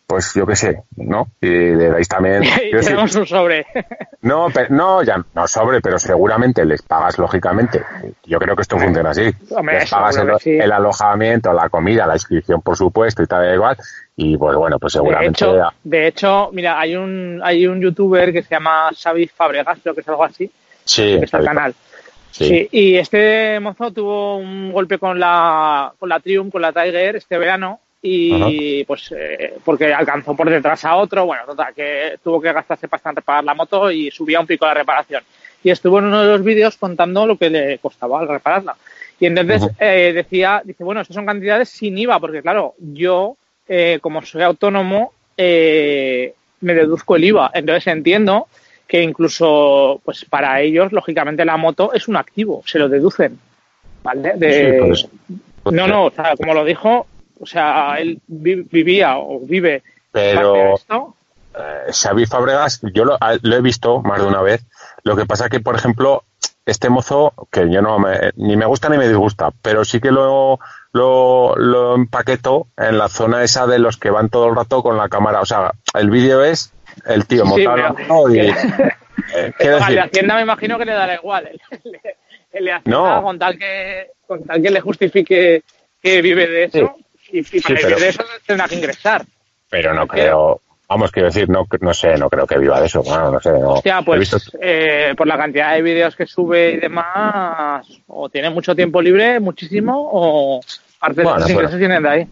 pues yo qué sé, ¿no? Y le dais también... y tenemos un sobre. no, pe- no, ya no sobre, pero seguramente les pagas lógicamente. Yo creo que esto funciona así. Hombre, les pagas el, sí. alojamiento, la comida, la inscripción, por supuesto, y tal igual. Y pues bueno, pues De seguramente. hecho, de hecho, mira, hay un, hay un youtuber que se llama Xavi Fabregas, creo que es algo así, sí, que está el bien. Sí. Sí, y este mozo tuvo un golpe con la, con la Triumph, con la Tiger este verano y pues eh, porque alcanzó por detrás a otro, bueno, total, que tuvo que gastarse bastante en reparar la moto y subía un pico la reparación. Y estuvo en uno de los vídeos contando lo que le costaba al repararla. Y entonces eh, decía, dice, bueno, estas son cantidades sin IVA, porque claro, yo, eh, como soy autónomo, eh, me deduzco el IVA. Entonces entiendo que incluso, pues para ellos, lógicamente, la moto es un activo, se lo deducen. ¿Vale? De- Sí, no, no, o sea, como lo dijo, o sea, él vi- vivía o vive Pero esto. eh, Xavi Fabregas, yo lo, a- lo he visto más de una vez. Lo que pasa que, por ejemplo, este mozo, que yo no me, ni me gusta ni me disgusta, pero sí que lo, lo, lo empaqueto en la zona esa de los que van todo el rato con la cámara. O sea, el vídeo es el tío Sí, la pero- y, eh, decir, Hacienda me imagino que le dará igual. Hace No. nada con tal que con tal que le justifique que vive de eso y, y para Sí, vivir pero- de eso tendrá que ingresar. pero no creo, vamos, quiero decir, no, no sé, no creo que viva de eso. Bueno, no sé, no. Hostia, He pues visto- eh, por la cantidad de vídeos que sube y demás, o tiene mucho tiempo libre, muchísimo, o parte Bueno, de sus pero- ingresos vienen de ahí.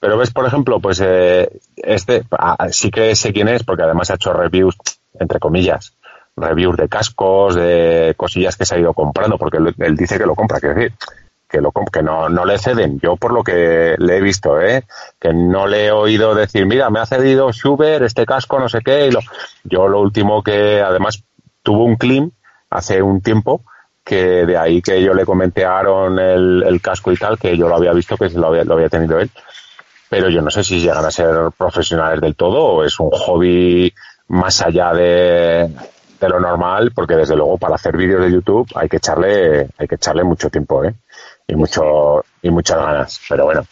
Pero ves, por ejemplo, pues eh, este, sí que sé quién es, porque además ha hecho reviews, entre comillas, reviews de cascos, de cosillas que se ha ido comprando, porque él, él dice que lo compra, quiero decir, que, lo, que no, no le ceden. Yo por lo que le he visto, ¿eh? que no le he oído decir, mira, me ha cedido Schubert este casco, no sé qué. Y lo, yo lo último que además tuvo un clean hace un tiempo, que de ahí que yo le comenté Aaron el, el casco y tal, que yo lo había visto, que lo había, lo había tenido él pero yo no sé si llegan a ser profesionales del todo o es un hobby más allá de, de lo normal, porque desde luego para hacer vídeos de YouTube hay que echarle, hay que echarle mucho tiempo, ¿eh? y mucho y muchas ganas. Pero bueno,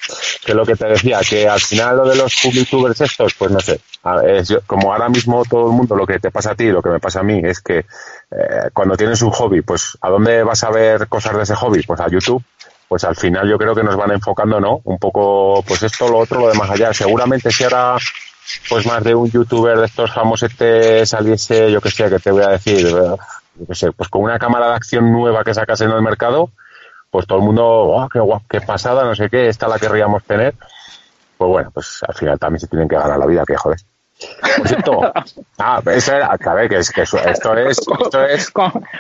que lo que te decía, que al final lo de los youtubers estos, pues no sé, es, como ahora mismo todo el mundo, lo que te pasa a ti, lo que me pasa a mí, es que eh, cuando tienes un hobby, pues ¿a dónde vas a ver cosas de ese hobby? Pues a YouTube. Pues al final yo creo que nos van enfocando, ¿no? Un poco, pues esto, lo otro, lo de más allá. Seguramente si ahora pues más de un youtuber de estos famosos este saliese, yo que sé, que te voy a decir, yo que sé, pues con una cámara de acción nueva que sacas en el mercado, pues todo el mundo, oh, qué guap, qué pasada, no sé qué, esta la querríamos tener. Pues bueno, pues al final también se tienen que ganar la vida, que joder. Por cierto, ah, eso era, a ver, que, es, que esto es, esto es...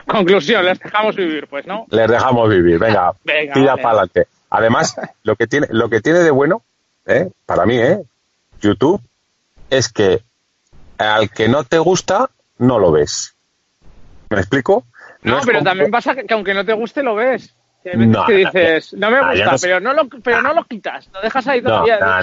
Conclusión, les dejamos vivir, pues, ¿no? Les dejamos vivir, venga, tira para adelante. Además, lo que tiene, lo que tiene de bueno, ¿eh? para mí, ¿eh? YouTube, es que al que no te gusta, no lo ves. ¿Me explico? No, pero también pasa que, aunque no te guste, lo ves. Que no, que dices, no, me gusta, pero, no lo, pero no lo quitas, lo dejas ahí todavía. No,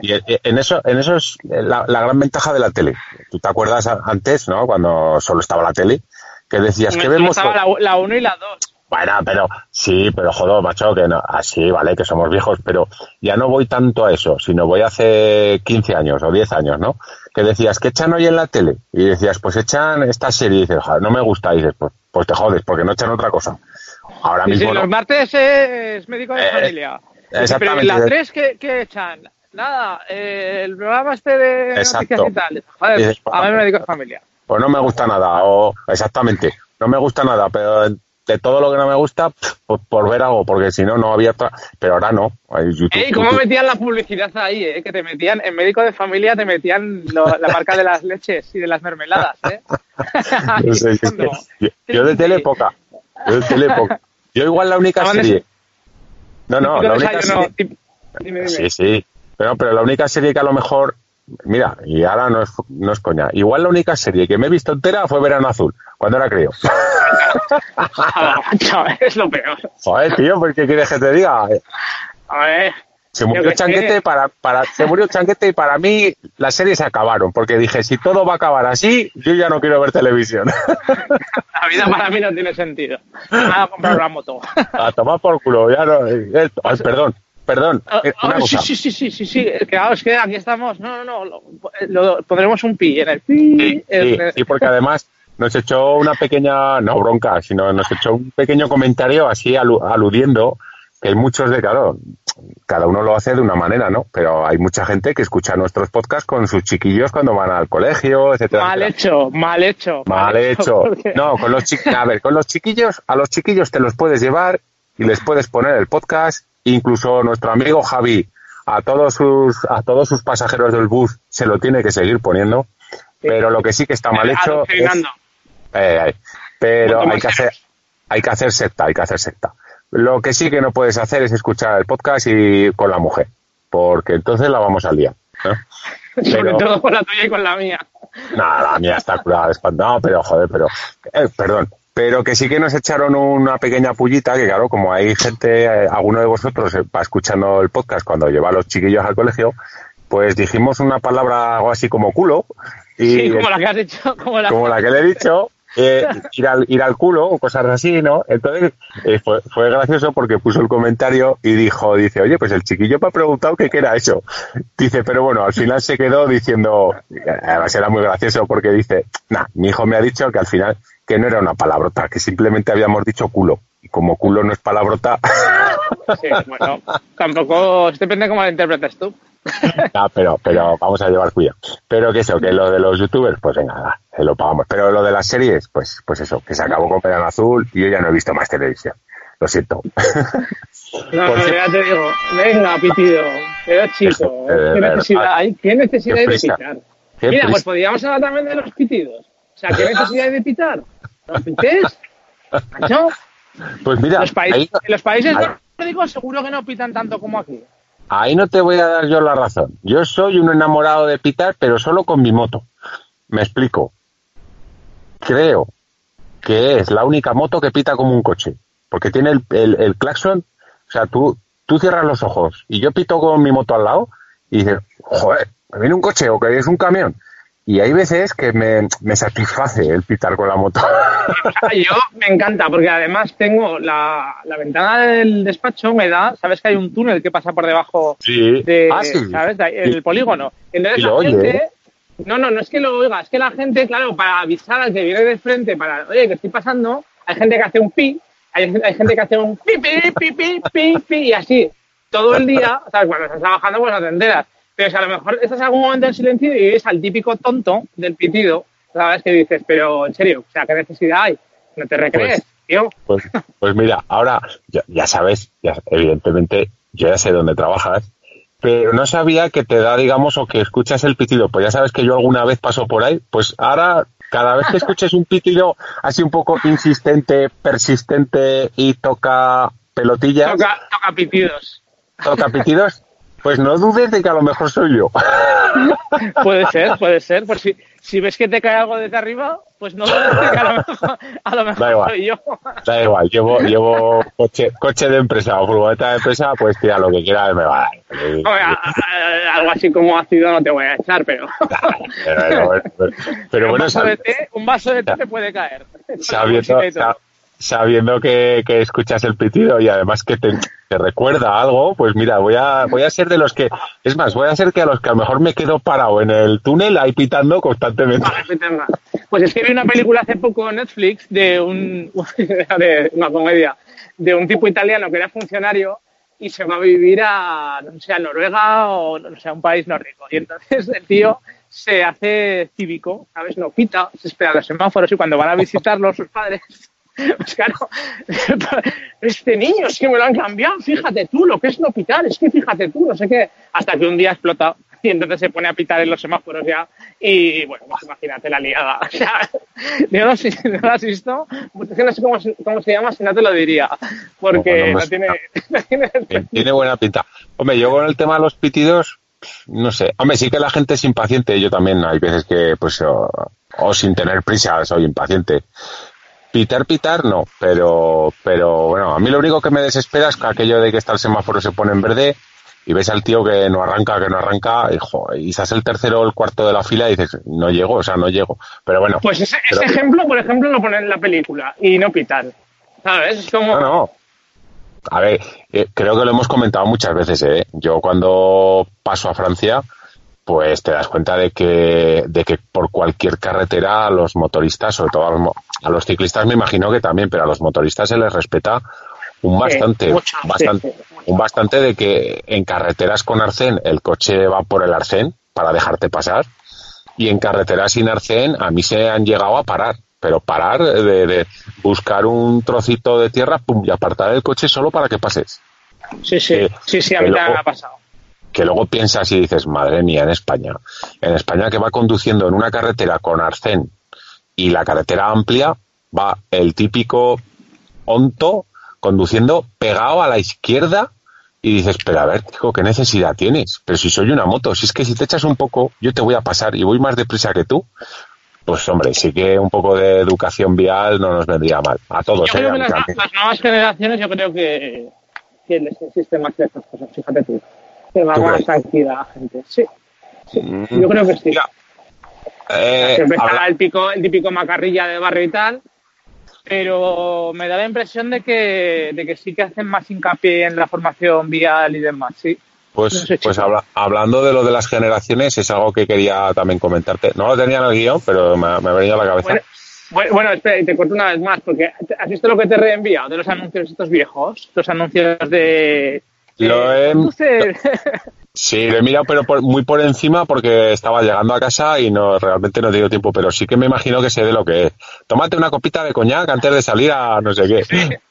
y en eso, en eso es la, gran ventaja de la tele. Tú te acuerdas antes, ¿no? Cuando solo estaba la tele, que decías que vemos. Estaba la 1 y la 2. Bueno, pero sí, pero joder, macho, que no, así, vale, que somos viejos, pero ya no voy tanto a eso, sino voy hace 15 años o 10 años, ¿no? Que decías, ¿qué echan hoy en la tele? Y decías, pues echan esta serie, y dices, no me gusta, y dices, pues, pues te jodes, porque no echan otra cosa. Ahora mismo. Sí, los martes es médico de eh, familia. Exactamente. Pero en la 3, ¿qué, echan? Nada, eh, el programa este de noticias y tal. Joder, a mí médico de familia. Pues no me gusta nada, o exactamente, no me gusta nada, pero de todo lo que no me gusta, pues por ver algo, porque si no, no había. Pero ahora no. YouTube, ¿Cómo metían la publicidad ahí? Eh? Que te metían, en médico de familia te metían la marca de las leches y de las mermeladas. ¿eh? yo, de tele poca. Yo de tele poca. Yo igual la única serie. No, no, la única serie. Sí, sí. Pero, pero la única serie que a lo mejor. Mira, y ahora no es, no es coña. Igual la única serie que me he visto entera fue Verano Azul, cuando era crío. es lo peor. Joder, tío, ¿por qué quieres que te diga? A ver. Se murió Chanquete para, para, se murió Chanquete y para mí las series se acabaron, porque dije, si todo va a acabar así, yo ya no quiero ver televisión. La vida para mí no tiene sentido. Nada, comprar una moto. A tomar por culo, ya no. Eh, perdón, perdón. Ah, eh, ah, sí, sí, sí, sí, sí, que, es que aquí estamos. No, no, no. Lo, pondremos un pi en el pi. Sí, sí, porque además nos echó una pequeña, no bronca, sino nos echó un pequeño comentario así aludiendo que hay muchos de, claro, cada uno lo hace de una manera, ¿no? Pero hay mucha gente que escucha nuestros podcasts con sus chiquillos cuando van al colegio, etcétera. Mal hecho, mal hecho. Mal, hecho. No, con los chiquillos, a ver, con los chiquillos, a los chiquillos te los puedes llevar y les puedes poner el podcast, incluso nuestro amigo Javi, a todos sus, a todos sus pasajeros del bus se lo tiene que seguir poniendo, pero lo que sí que está mal hecho eh, pero hay que hacer, hay que hacer secta, hay que hacer secta. Lo que sí que no puedes hacer es escuchar el podcast y con la mujer, porque entonces la vamos al día. Sobre todo con la tuya y con la mía. No, la mía está curada, no, pero joder, pero, eh, perdón, pero que sí que nos echaron una pequeña pullita, que claro, como hay gente, eh, alguno de vosotros va escuchando el podcast cuando lleva a los chiquillos al colegio, pues dijimos una palabra algo así como culo. Y, sí, como la que has dicho. Como la, como la que le he dicho eh, ir, al, ir al culo o cosas así, ¿no? Entonces eh, fue, fue, gracioso porque puso el comentario y dijo, dice, oye, pues el chiquillo me ha preguntado qué era eso. Dice, pero bueno, al final se quedó diciendo, además era muy gracioso porque dice, nah, mi hijo me ha dicho que al final que no era una palabrota, que simplemente habíamos dicho culo. Y como culo no es palabrota. Sí, bueno, tampoco depende cómo lo interpretes tú. No, pero, pero vamos a llevar cuidado. Pero que eso, que lo de los youtubers, pues venga, se lo pagamos. Pero lo de las series, pues, pues eso, que se acabó con Pedro Azul y yo ya no he visto más televisión. Lo siento. No, ya te digo, venga, pitido, pero chico, ¿qué necesidad hay? ¿Qué necesidad hay de pitar? Mira, pues podríamos hablar también de los pitidos. O sea, ¿qué necesidad hay de pitar? ¿Los pites? ¿Macho? Pues mira, los países, en los países nórdicos seguro que no pitan tanto como aquí. Ahí no te voy a dar yo la razón. Yo soy un enamorado de pitar, pero solo con mi moto. Me explico. Creo que es la única moto que pita como un coche. Porque tiene el, el, claxon. O sea, tú, tú cierras los ojos y yo pito con mi moto al lado y dices, joder, me viene un coche o que es un camión. Y hay veces que me, me satisface el pitar con la moto. Yo me encanta, porque además tengo la, la ventana del despacho, me da, sabes que hay un túnel que pasa por debajo Sí. de, Ah, sí. ¿sabes? El polígono. Entonces la oye, gente, ¿eh? no, no, no es que lo oiga, es que la gente, claro, para avisar al que viene de frente, para, oye, que estoy pasando, hay gente que hace un pi, hay, hay gente que hace un pi, pi, pi, pi, pi, pi, y así, todo el día, sea, cuando estás trabajando, pues no te enteras. A lo mejor estás algún momento en silencio y ves al típico tonto del pitido, ¿sabes? Que dices, pero en serio, o sea, ¿qué necesidad hay? No te recrees, Pues- tío. Pues, pues mira, ahora ya, ya sabes, ya, evidentemente yo ya sé dónde trabajas, pero no sabía que te da, digamos, o que escuchas el pitido. Pues ya sabes que yo alguna vez paso por ahí, pues ahora cada vez que escuches un pitido así un poco insistente, persistente y toca pelotillas, Toca, toca pitidos. toca pitidos, pues no dudes de que a lo mejor soy yo. Puede ser, puede ser. Pues si, si ves que te cae algo desde arriba, pues no dudes de que a lo mejor, a lo mejor igual. soy yo. Da igual, llevo, llevo coche, coche de empresa o furgoneta de empresa, pues tira lo que quiera me va a dar. Algo así como ácido no te voy a echar, pero, Pero, pero- pero un, bueno, vaso de té, un vaso de té te puede caer. todo. sa- sabiendo que, que escuchas el pitido y además que te, te recuerda algo, pues mira, voy a, voy a ser de los que, es más, voy a ser que a los que a lo mejor me quedo parado en el túnel ahí pitando constantemente. Pues es que vi una película hace poco en Netflix de un una comedia de un tipo italiano que era funcionario y se va a vivir a no sé a Noruega o no sé a un país nórdico y entonces el tío se hace cívico, ¿sabes? No pita, se espera los semáforos y cuando van a visitarlo sus padres pues claro, este niño es que me lo han cambiado, fíjate tú lo que es no pitar, es que fíjate tú, no sé qué, hasta que un día explota y entonces se pone a pitar en los semáforos ya y bueno, pues imagínate la liada. O sea, yo no sé no lo has visto, pues no sé cómo, se- cómo se llama, si no te lo diría, porque No, no, pues no me tiene... no tiene- Tien- Tiene buena pinta. Hombre, yo con el tema de los pitidos, no sé. Hombre, sí que la gente es impaciente. Yo también hay veces que, pues, o, o sin tener prisa, soy impaciente. Pitar, pitar, no. Pero, pero bueno, a mí lo único que me desespera es que aquello de que está el semáforo se pone en verde y ves al tío que no arranca, que no arranca, y, jo, y estás el tercero o el cuarto de la fila y dices, no llego, o sea, no llego. Pero bueno. Pues ese, ese pero- ejemplo, por ejemplo, lo ponen en la película y no pitar. ¿Sabes? Es como... No, no. A ver, eh, creo que lo hemos comentado muchas veces, ¿eh? Yo cuando paso a Francia, pues te das cuenta de que, de que por cualquier carretera a los motoristas, sobre todo a los, a los ciclistas me imagino que también, pero a los motoristas se les respeta un bastante, mucho, sí, bastante, sí, un bastante de que en carreteras con arcén el coche va por el arcén para dejarte pasar y en carreteras sin arcén a mí se han llegado a parar, pero parar de, de buscar un trocito de tierra pum, y apartar el coche solo para que pases. Sí, sí, Eh, sí, sí, a mí me ha pasado. Que luego piensas y dices, madre mía, en España, en España que va conduciendo en una carretera con arcén y la carretera amplia, va el típico onto conduciendo pegado a la izquierda y dices, pero a ver, chico, ¿qué necesidad tienes? Pero si soy una moto, si es que si te echas un poco, yo te voy a pasar y voy más deprisa que tú, pues hombre, sí que un poco de educación vial no nos vendría mal. A todos, Yo ¿eh? creo que las, las nuevas generaciones, yo creo que, que les insiste más de estas cosas, fíjate tú. Que va ¿Tú más tranquila la gente. Sí, sí, Mm, yo creo que sí. mira, eh, Siempre el, pico, el típico macarrilla de barrio y tal, pero me da la impresión de que, de que sí que hacen más hincapié en la formación vial y demás, sí. Pues, No sé, pues habla- hablando de lo de las generaciones, es algo que quería también comentarte. No lo tenía en el guion, pero me, me ha venido a la cabeza. Bueno, bueno, bueno, espera, y te corto una vez más, porque ¿has visto lo que te he reenviado de los anuncios estos viejos? Los anuncios de... Lo he- conduce- Sí, lo he mirado, pero por- muy por encima porque estaba llegando a casa y no realmente no he tenido tiempo, pero sí que me imagino que sé de lo que es. Tómate una copita de coñac antes de salir a no sé qué.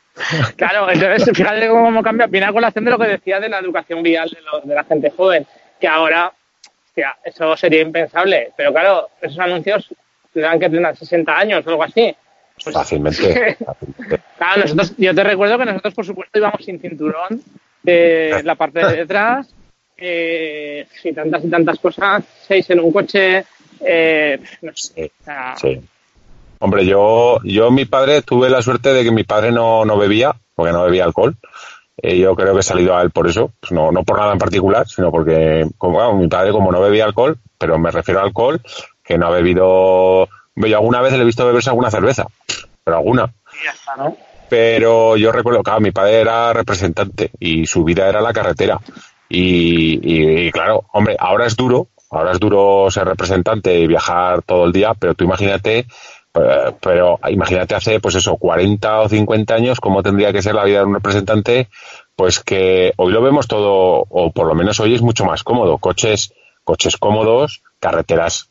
Claro, entonces fíjate cómo cambia. Viene a colación de lo que decía de la educación vial de, lo- de la gente joven, que ahora, hostia, eso sería impensable. Pero claro, esos anuncios tendrán que tener 60 años o algo así. Pues, Fácilmente. fácilmente. Claro, nosotros, yo te recuerdo que nosotros, por supuesto, íbamos sin cinturón de la parte de detrás, eh, y tantas y tantas cosas, seis en un coche, eh, no sé. Sí, o sea, sí. Hombre, yo, yo mi padre tuve la suerte de que mi padre no, no bebía, porque no bebía alcohol. Eh, yo creo que he salido a él por eso, pues no, no por nada en particular, sino porque como, bueno, mi padre como no bebía alcohol, pero me refiero a alcohol, que no ha bebido. Yo alguna vez le he visto beberse alguna cerveza, pero alguna. Y ya está, ¿no? Pero yo recuerdo, claro, mi padre era representante y su vida era la carretera. Y, y- y claro, hombre, ahora es duro, ahora es duro ser representante y viajar todo el día, pero tú imagínate, eh, pero imagínate hace, pues eso, 40 o 50 años, cómo tendría que ser la vida de un representante, pues que hoy lo vemos todo, o por lo menos hoy es mucho más cómodo. Coches, coches cómodos, carreteras.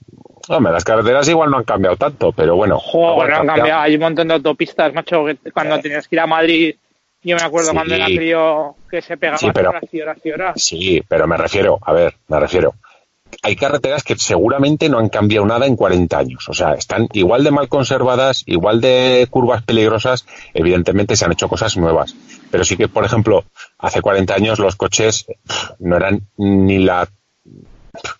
Hombre, las carreteras igual no han cambiado tanto, pero bueno. Joder, han cambiado. Hay un montón de autopistas, macho, que cuando tenías que ir a Madrid, yo me acuerdo Sí. cuando era crío que se pegaba Sí, pero- horas y horas y horas. Sí, pero me refiero, a ver, me refiero. Hay carreteras que seguramente no han cambiado nada en 40 años. O sea, están igual de mal conservadas, igual de curvas peligrosas. Evidentemente se han hecho cosas nuevas. Pero sí que, por ejemplo, hace 40 años los coches no eran ni la,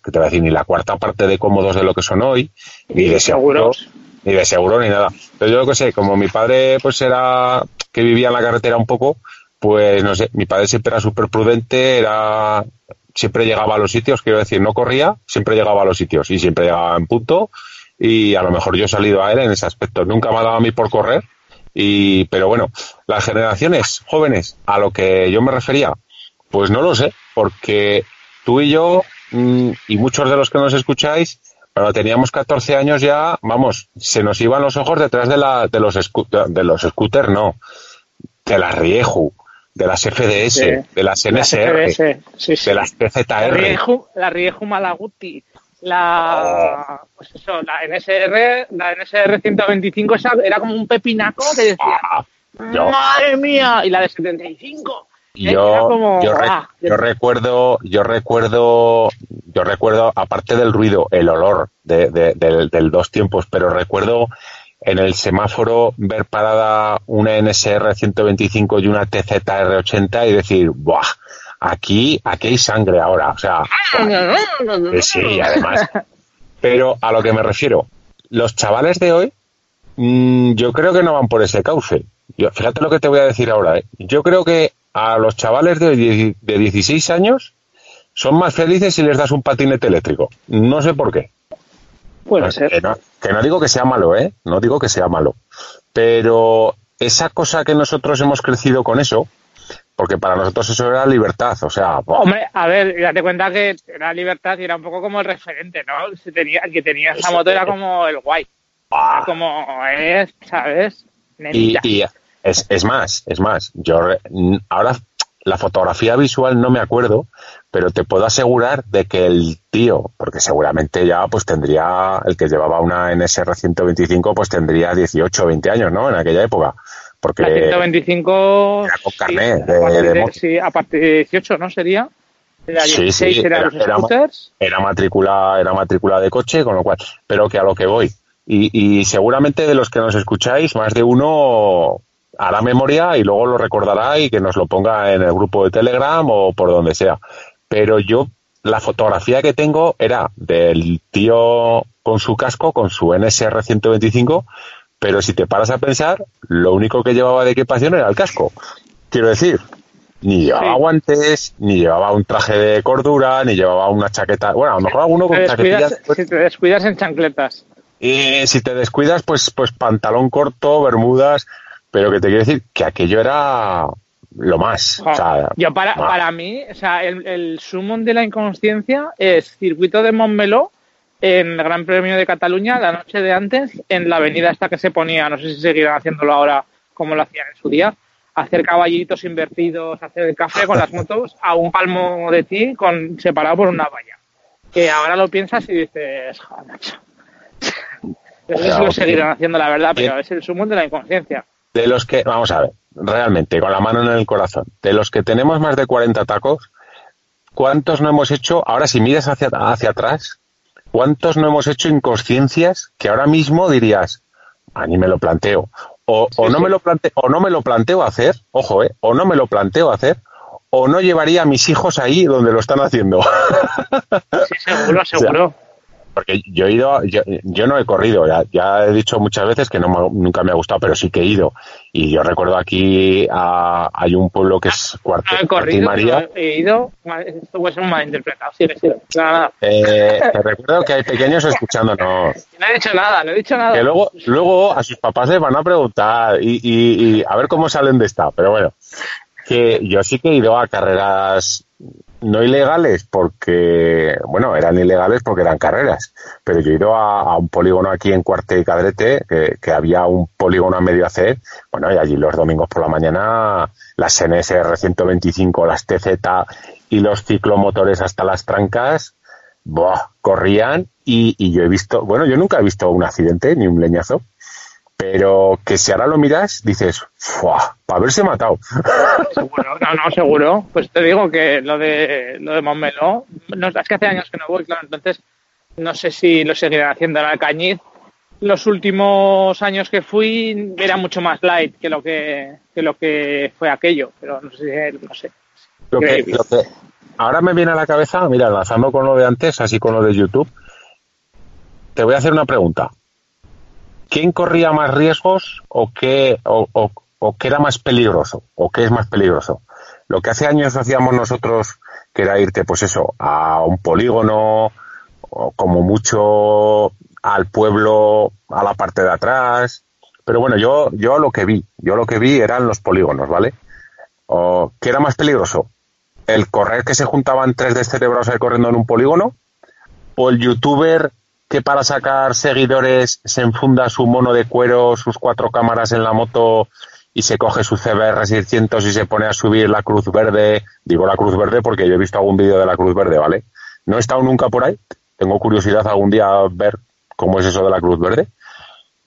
¿qué te voy a decir? Ni la cuarta parte de cómodos de lo que son hoy, ni de seguros. ni de seguro ni nada. Pero yo lo que sé, como mi padre pues era que vivía en la carretera un poco, pues no sé, mi padre siempre era súper prudente, era siempre llegaba a los sitios, quiero decir, no corría, siempre llegaba a los sitios y siempre llegaba en punto y a lo mejor yo he salido a él en ese aspecto. Nunca me ha dado a mí por correr y pero bueno, las generaciones jóvenes a lo que yo me refería, pues no lo sé, porque tú y yo y muchos de los que nos escucháis cuando teníamos 14 años ya, vamos, se nos iban los ojos detrás de, la, de los scooters, de los scooters, no, de las Rieju, de las FDS, Sí. de las La NSR, CFS, sí, sí. de las La TZR. Rieju, la Rieju Malaguti, la, pues eso, la NSR, la NSR 125, esa era como un pepinaco que decía, Ah, madre mía, y la de 75. Era Yo, como, yo, re- ah, yo recuerdo, yo recuerdo, yo recuerdo, aparte del ruido, el olor de, de- del, del dos tiempos, pero recuerdo en el semáforo ver parada una NSR 125 y una TZR 80 y decir, ¡buah! Aquí, aquí hay sangre ahora, o sea, eh, sí, además. Pero a lo que me refiero, los chavales de hoy, mm, yo creo que no van por ese cauce. Yo, fíjate lo que te voy a decir ahora. ¿eh? Yo creo que a los chavales de, de 16 años son más felices si les das un patinete eléctrico. No sé por qué. Puede ser. no, que no digo que sea malo, ¿eh? No digo que sea malo. Pero esa cosa que nosotros hemos crecido con eso, porque para nosotros eso era libertad, o sea. Hombre, a ver, date cuenta que era libertad y era un poco como el referente, ¿no? Si tenía, el que tenía esa moto era como el guay. Como es, ¿sabes? Y, y es, es más, es más, yo ahora la fotografía visual no me acuerdo, pero te puedo asegurar de que el tío, porque seguramente ya pues tendría, el que llevaba una NSR 125 pues tendría 18 o 20 años, ¿no? En aquella época. Porque La 125. era con sí, carnet a de- partir de sí, a partir de 18, ¿no? Sería. Era Sí, 16 sí, era- los era- scooters. era matrícula, era matrícula de coche, con lo cual, pero que a lo que voy. Y, y seguramente de los que nos escucháis, más de uno hará memoria y luego lo recordará y que nos lo ponga en el grupo de Telegram o por donde sea. Pero yo, la fotografía que tengo era del tío con su casco, con su NSR 125, pero si te paras a pensar, lo único que llevaba de equipación era el casco. Quiero decir, ni llevaba Sí. guantes, ni llevaba un traje de cordura, ni llevaba una chaqueta. Bueno, a lo mejor alguno con chaquetillas. descuidas, si te descuidas en chancletas. Y si te descuidas, pues, pues pantalón corto, bermudas, pero que te quiero decir que aquello era lo más. O sea, Yo para, más. para mí, o sea, el, el de la inconsciencia es circuito de Montmeló en el Gran Premio de Cataluña la noche de antes en la avenida esta que se ponía, no sé si seguirán haciéndolo ahora como lo hacían en su día, hacer caballitos invertidos, hacer el café con las motos a un palmo de ti con separado por una valla. Que ahora lo piensas y dices, joder, macho. Si lo seguirán haciendo, la verdad, pero es el sumum de la inconsciencia. De los que, vamos a ver, realmente, con la mano en el corazón, de los que tenemos más de 40 tacos, ¿cuántos no hemos hecho, ahora si miras hacia, hacia atrás, cuántos no hemos hecho inconsciencias que ahora mismo dirías, a ni me lo planteo, o, o Sí, no sí. me lo planteo, o no me lo planteo hacer, ojo, eh, o no me lo planteo hacer, o no llevaría a mis hijos ahí donde lo están haciendo. Sí, seguro, seguro. Porque yo he ido, yo, yo no he corrido, ya, ya, he dicho muchas veces que no me, nunca me ha gustado, pero sí que he ido. Y yo recuerdo aquí a, hay un pueblo que es Cuarto, he corrido, María. he ido, esto puede ser un malinterpretado, sí, sí, nada. Eh, te recuerdo que hay pequeños escuchándonos. No he dicho nada, no he dicho nada. Que luego, luego a sus papás les van a preguntar y, y, y a ver cómo salen de esta, pero bueno que yo sí que he ido a carreras no ilegales porque, bueno, eran ilegales porque eran carreras, pero yo he ido a, un polígono aquí en Cuarte y Cadrete, que, había un polígono a medio hacer, bueno, y allí los domingos por la mañana las NSR 125, las TZ y los ciclomotores hasta las trancas, corrían y, y yo he visto, bueno, yo nunca he visto un accidente ni un leñazo, pero que si ahora lo miras, dices, ¡fua! Para haberse matado. Seguro, no, no, seguro. Pues te digo que lo de lo de Montmeló, no, es que hace años que no voy, claro, entonces no sé si lo seguirán haciendo en Alcañiz. Los últimos años que fui era mucho más light que lo que, que lo que fue aquello, pero no sé, no sé. Lo que, lo que ahora me viene a la cabeza, mira, lanzando con lo de antes, así con lo de YouTube, te voy a hacer una pregunta ¿quién corría más riesgos o qué, o, qué era más peligroso? ¿O qué es más peligroso? Lo que hace años hacíamos nosotros, que era irte, pues eso, a un polígono, o como mucho al pueblo, a la parte de atrás. Pero bueno, yo, yo lo que vi, yo lo que vi eran los polígonos, ¿vale? O, ¿Qué era más peligroso? ¿El correr que se juntaban tres descerebrados ahí corriendo en un polígono? ¿O el youtuber que para sacar seguidores se enfunda su mono de cuero, sus cuatro cámaras en la moto y se coge su CBR 600 y se pone a subir la Cruz Verde. Digo la Cruz Verde porque yo he visto algún vídeo de la Cruz Verde, ¿vale? No he estado nunca por ahí. Tengo curiosidad algún día ver cómo es eso de la Cruz Verde,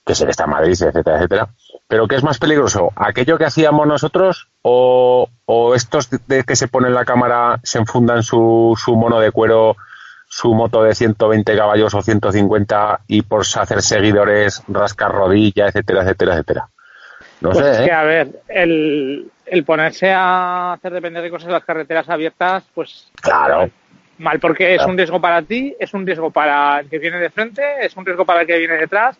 que se le está en Madrid, etcétera, etcétera. Pero ¿qué es más peligroso? ¿Aquello que hacíamos nosotros o, estos de que se ponen la cámara, se enfundan su, su mono de cuero su moto de 120 caballos o 150 y por hacer seguidores rascar rodilla, etcétera, etcétera, etcétera. No pues sé. Es que, ¿eh? a ver, el, el, ponerse a hacer depender de cosas en las carreteras abiertas, pues. Claro. Mal, porque es un riesgo para ti, es un riesgo para el que viene de frente, es un riesgo para el que viene detrás.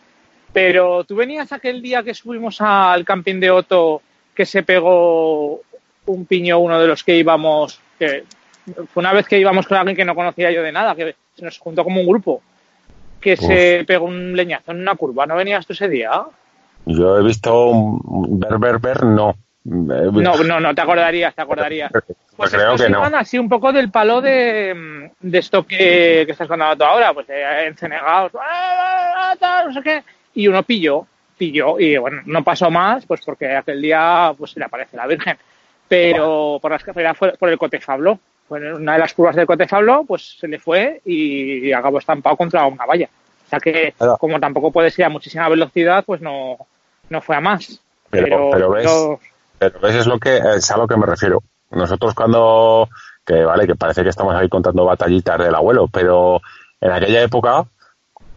Pero tú venías aquel día que subimos al camping de Otto que se pegó un piño uno de los que íbamos, que fue una vez que íbamos con alguien que no conocía yo de nada, que se nos juntó como un grupo, que se pegó un leñazo en una curva. ¿No venías tú ese día? Yo he visto un ver, ver, ver, no. No, no, no, te acordarías, te acordarías. Pues creo que no. así un poco del palo de, de esto que, que estás contando tú ahora, pues encenegados, no sé qué, y uno pilló, pilló, y bueno, no pasó más, pues porque aquel día pues se le aparece la Virgen. Pero por las carreras fue por el Cotefablo, bueno, una de las curvas del Cotefablo, pues se le fue y acabó estampado contra una valla. O sea que, como tampoco puede ser a muchísima velocidad, pues no, no fue a más. Pero, pero, ves, pero ves es lo que es a lo que me refiero. Nosotros cuando que vale que parece que estamos ahí contando batallitas del abuelo, pero en aquella época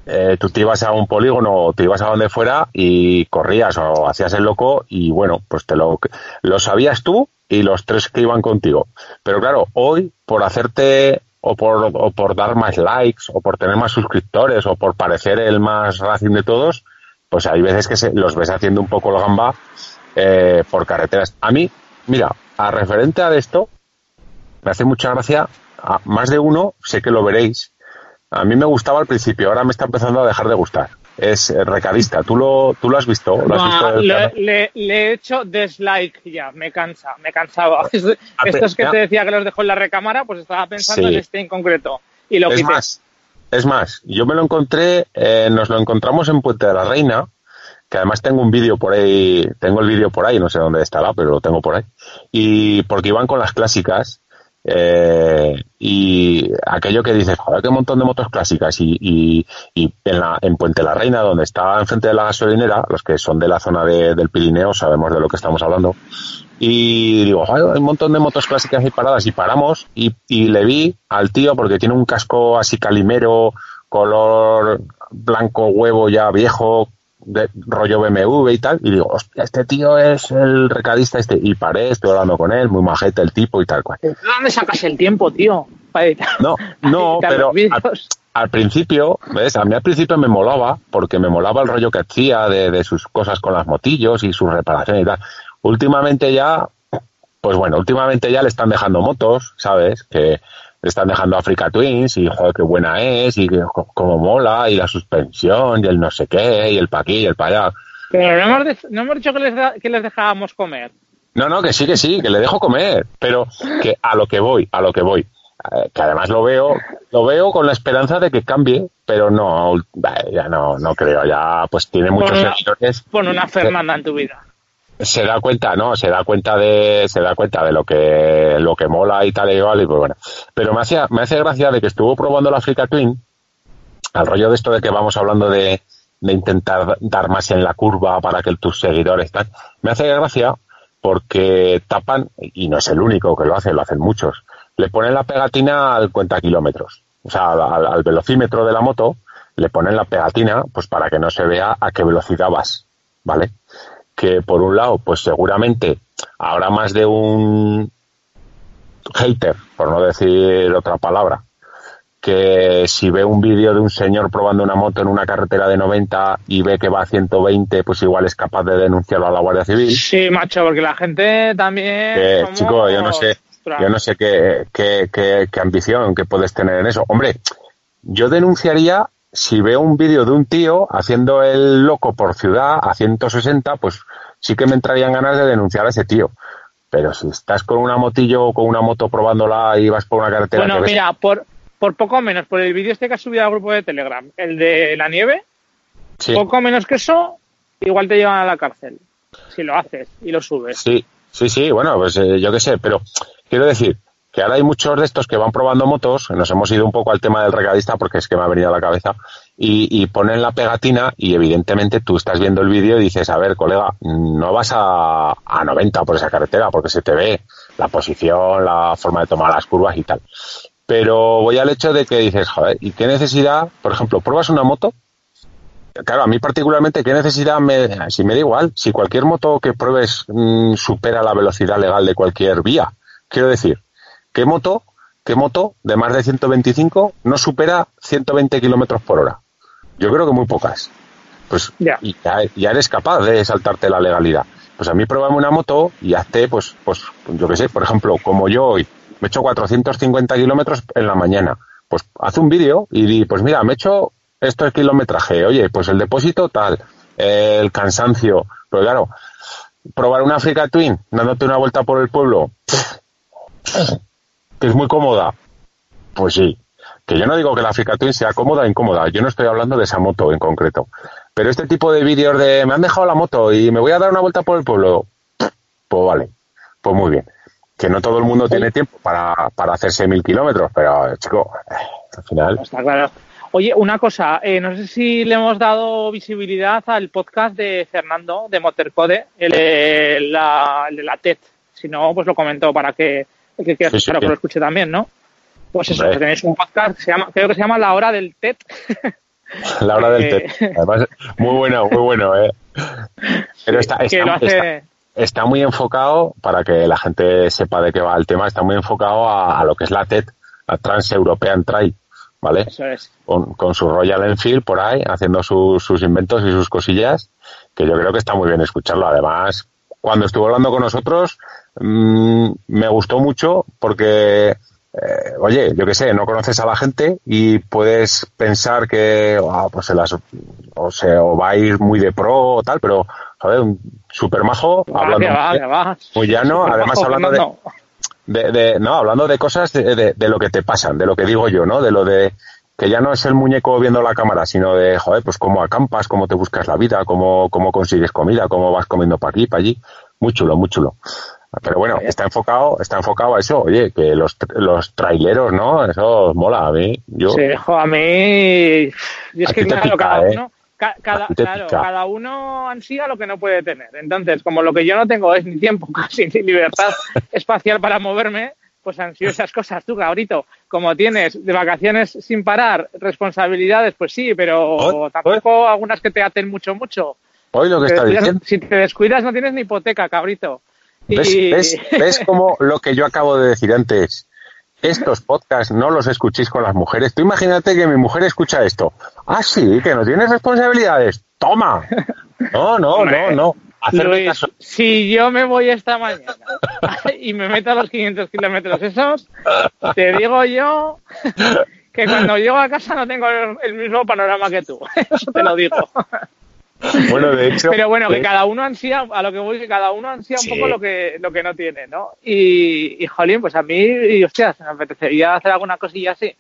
eh, tú te ibas a un polígono te ibas a donde fuera y corrías o hacías el loco y bueno, pues te lo, lo sabías tú y los tres que iban contigo. Pero claro, hoy por hacerte o por, o por dar más likes o por tener más suscriptores o por parecer el más racing de todos, pues hay veces que se, los ves haciendo un poco el gamba eh, por carreteras. A mí, mira, a referente a esto, me hace mucha gracia, a más de uno, sé que lo veréis, a mí me gustaba al principio, ahora me está empezando a dejar de gustar es recadista. ¿Tú lo, tú lo has visto? le, he hecho dislike ya, me cansa, me cansaba. Estos que te decía que los dejó en la recámara, pues estaba pensando en este en concreto. Y lo es más, es más, yo me lo encontré, eh, nos lo encontramos en Puente de la Reina, que además tengo un vídeo por ahí, tengo el vídeo por ahí, no sé dónde estará, pero lo tengo por ahí. Y porque iban con las clásicas, eh, y aquello que dices, joder, qué montón de motos clásicas. Y, y, en, la, en Puente la Reina, donde estaba enfrente de la gasolinera, los que son de la zona del Pirineo sabemos de lo que estamos hablando. Y digo, hay un montón de motos clásicas y paradas. Y paramos y, y le vi al tío porque tiene un casco así calimero, color blanco huevo ya viejo, de rollo BMW y tal, y digo, hostia, este tío es el recadista este, y paré, estoy hablando con él, muy majete el tipo y tal cual. ¿De dónde sacas el tiempo, tío? No, no, pero al principio, ¿ves? A mí al principio me molaba, porque me molaba el rollo que hacía de, de sus cosas con las motillos y sus reparaciones y tal. Últimamente ya, pues bueno, últimamente ya le están dejando motos, ¿sabes? Que están dejando Africa Twins y joder, qué buena es y cómo mola y la suspensión y el no sé qué y el pa' aquí y el pa' allá. Pero no hemos, no hemos dicho que les, da- que les dejábamos comer. No, no, que sí, que sí, que le dejo comer, pero que a lo que voy, a lo que voy. Eh, que además lo veo, lo veo con la esperanza de que cambie, pero no, ya no, no creo, ya pues tiene muchos Pon una- seguidores. Pon una Fernanda en tu vida. Se da cuenta, ¿no? Se da cuenta de, se da cuenta de lo que, lo que mola y tal y igual y pues bueno. Pero me hacía, me hace gracia de que estuvo probando la Africa Twin, al rollo de esto de que vamos hablando de, de intentar dar más en la curva para que tus seguidores tal. Me hace gracia porque tapan, y no es el único que lo hace, lo hacen muchos, le ponen la pegatina al cuenta kilómetros. O sea, al, al- al velocímetro de la moto, le ponen la pegatina, pues para que no se vea a qué velocidad vas, ¿vale? Que por un lado, pues seguramente habrá más de un hater, por no decir otra palabra, que si ve un vídeo de un señor probando una moto en una carretera de 90 y ve que va a 120, pues igual es capaz de denunciarlo a la Guardia Civil. Sí, macho, porque la gente también. Que, somos- chico, yo no sé, Ostras. yo no sé qué, qué, qué, qué ambición que puedes tener en eso. Hombre, yo denunciaría si veo un vídeo de un tío haciendo el loco por ciudad a 160, pues sí que me entrarían ganas de denunciar a ese tío. Pero si estás con una motillo o con una moto probándola y vas por una carretera Bueno, ves- mira, por, por poco menos, por el vídeo este que has subido al grupo de Telegram, el de la nieve, sí, poco menos que eso, igual te llevan a la cárcel. Si lo haces y lo subes. sí, sí, sí, bueno, pues eh, yo qué sé, pero quiero decir que ahora hay muchos de estos que van probando motos, nos hemos ido un poco al tema del recadista porque es que me ha venido a la cabeza, y, y ponen la pegatina y evidentemente tú estás viendo el vídeo y dices, a ver, colega, no vas a, a 90 por esa carretera porque se te ve la posición, la forma de tomar las curvas y tal. Pero voy al hecho de que dices, joder, ¿y qué necesidad? Por ejemplo, pruebas una moto. Claro, a mí particularmente, ¿qué necesidad me, si me da igual? Si cualquier moto que pruebes mm, supera la velocidad legal de cualquier vía. Quiero decir, ¿qué moto, qué moto de más de 125 no supera 120 kilómetros por hora? Yo creo que muy pocas. Pues Ya. y ya, ya eres capaz de saltarte la legalidad. Pues a mí pruébame una moto y hazte, pues, pues, yo qué sé, por ejemplo, como yo hoy, me he hecho 450 kilómetros en la mañana. Pues haz un vídeo y di, pues mira, me he hecho esto es kilometraje, oye, pues el depósito tal, el cansancio, pero claro, probar una Africa Twin dándote una vuelta por el pueblo, que es muy cómoda, pues sí. Que yo no digo que la Africa Twin sea cómoda o incómoda, yo no estoy hablando de esa moto en concreto. Pero este tipo de vídeos de me han dejado la moto y me voy a dar una vuelta por el pueblo, pues vale, pues muy bien. Que no todo el mundo tiene tiempo para, para hacerse mil kilómetros, pero chico, eh, al final. Está claro. Oye, una cosa, eh, no sé si le hemos dado visibilidad al podcast de Fernando de Motorcode, el, la, el de la TED. Si no, pues lo comento para que que quiera Sí, que lo escuche también, ¿no? Pues eso, que tenéis un podcast, que se llama, creo que se llama La Hora del TED. La hora del té. Además, muy bueno, muy bueno, ¿eh? Pero está, que está, hace... está- está muy enfocado, para que la gente sepa de qué va el tema, está muy enfocado a, a lo que es la TED, la Trans European Trail, ¿vale? Eso es. Con, con su Royal Enfield por ahí, haciendo sus, sus inventos y sus cosillas, que yo creo que está muy bien escucharlo. Además, cuando estuvo hablando con nosotros, mm, me gustó mucho porque, eh, oye, yo qué sé, no conoces a la gente y puedes pensar que ah, pues se las, o, se, o va a ir muy de pro o tal, pero, joder, un super majo, Va, hablando va, muy- va. muy llano, además hablando de, de, de- no, hablando de cosas de, de- de lo que te pasan, de lo que digo yo, ¿no? De lo de que ya no es el muñeco viendo la cámara, sino de, joder, pues cómo acampas, cómo te buscas la vida, cómo, cómo consigues comida, cómo vas comiendo para aquí, para allí. Muy chulo, muy chulo. Pero bueno, está enfocado, está enfocado a eso, oye, que los, los traileros, ¿no? Eso mola a mí. Yo, Sí, jo, a mí. Y es A que, claro, pica, cada ¿eh? uno. ca- cada, claro, cada uno ansía lo que no puede tener. Entonces, como lo que yo no tengo es ni tiempo casi ni libertad espacial para moverme, pues ansío esas cosas. Tú, cabrito, como tienes de vacaciones sin parar, responsabilidades, pues sí, pero tampoco algunas que te aten mucho, mucho. hoy lo que Te está descuidas- diciendo. si te descuidas, no tienes ni hipoteca, cabrito. ¿Ves, Y- ves, ves como lo que yo acabo de decir antes? estos podcasts no los escuchéis con las mujeres. Tú imagínate que mi mujer escucha esto. Ah, sí, que no tienes responsabilidades. Toma. No, no, no, no. Hacerme Luis, caso. si yo me voy esta mañana y me meto a los 500 kilómetros esos, te digo yo que cuando llego a casa no tengo el, mismo panorama que tú. Eso te lo digo. Bueno, de hecho. Pero bueno, que de- cada uno ansía, a lo que voy, que cada uno ansía un poco lo que, lo que no tiene, ¿no? Y, y jolín, pues a mí, y, hostias, me apetecería hacer alguna cosilla así.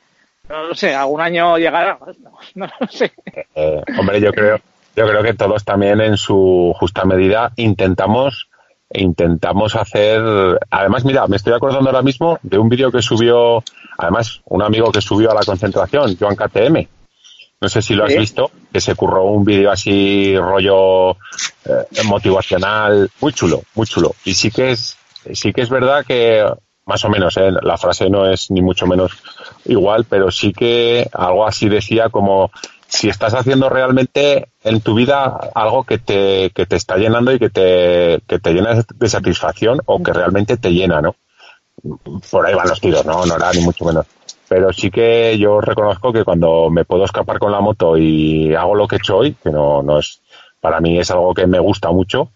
No lo sé, algún año llegará, no, no lo sé. Eh, hombre, yo creo, yo creo que todos también en su justa medida intentamos intentamos hacer. Además, mira, me estoy acordando ahora mismo de un vídeo que subió, además, un amigo que subió a la concentración, Joan KTM. No sé si lo has Sí. visto, que se curró un vídeo así rollo eh, motivacional, muy chulo, muy chulo. Y sí que es, sí que es verdad que más o menos, ¿eh? la frase no es ni mucho menos igual, pero sí que algo así decía como si estás haciendo realmente en tu vida algo que te, que te está llenando y que te, que te llena de satisfacción o que realmente te llena, ¿no? Por ahí van los tiros, no, no era ni mucho menos. Pero sí que yo reconozco que cuando me puedo escapar con la moto y hago lo que he hecho hoy, que no, no es, para mí es algo que me gusta mucho,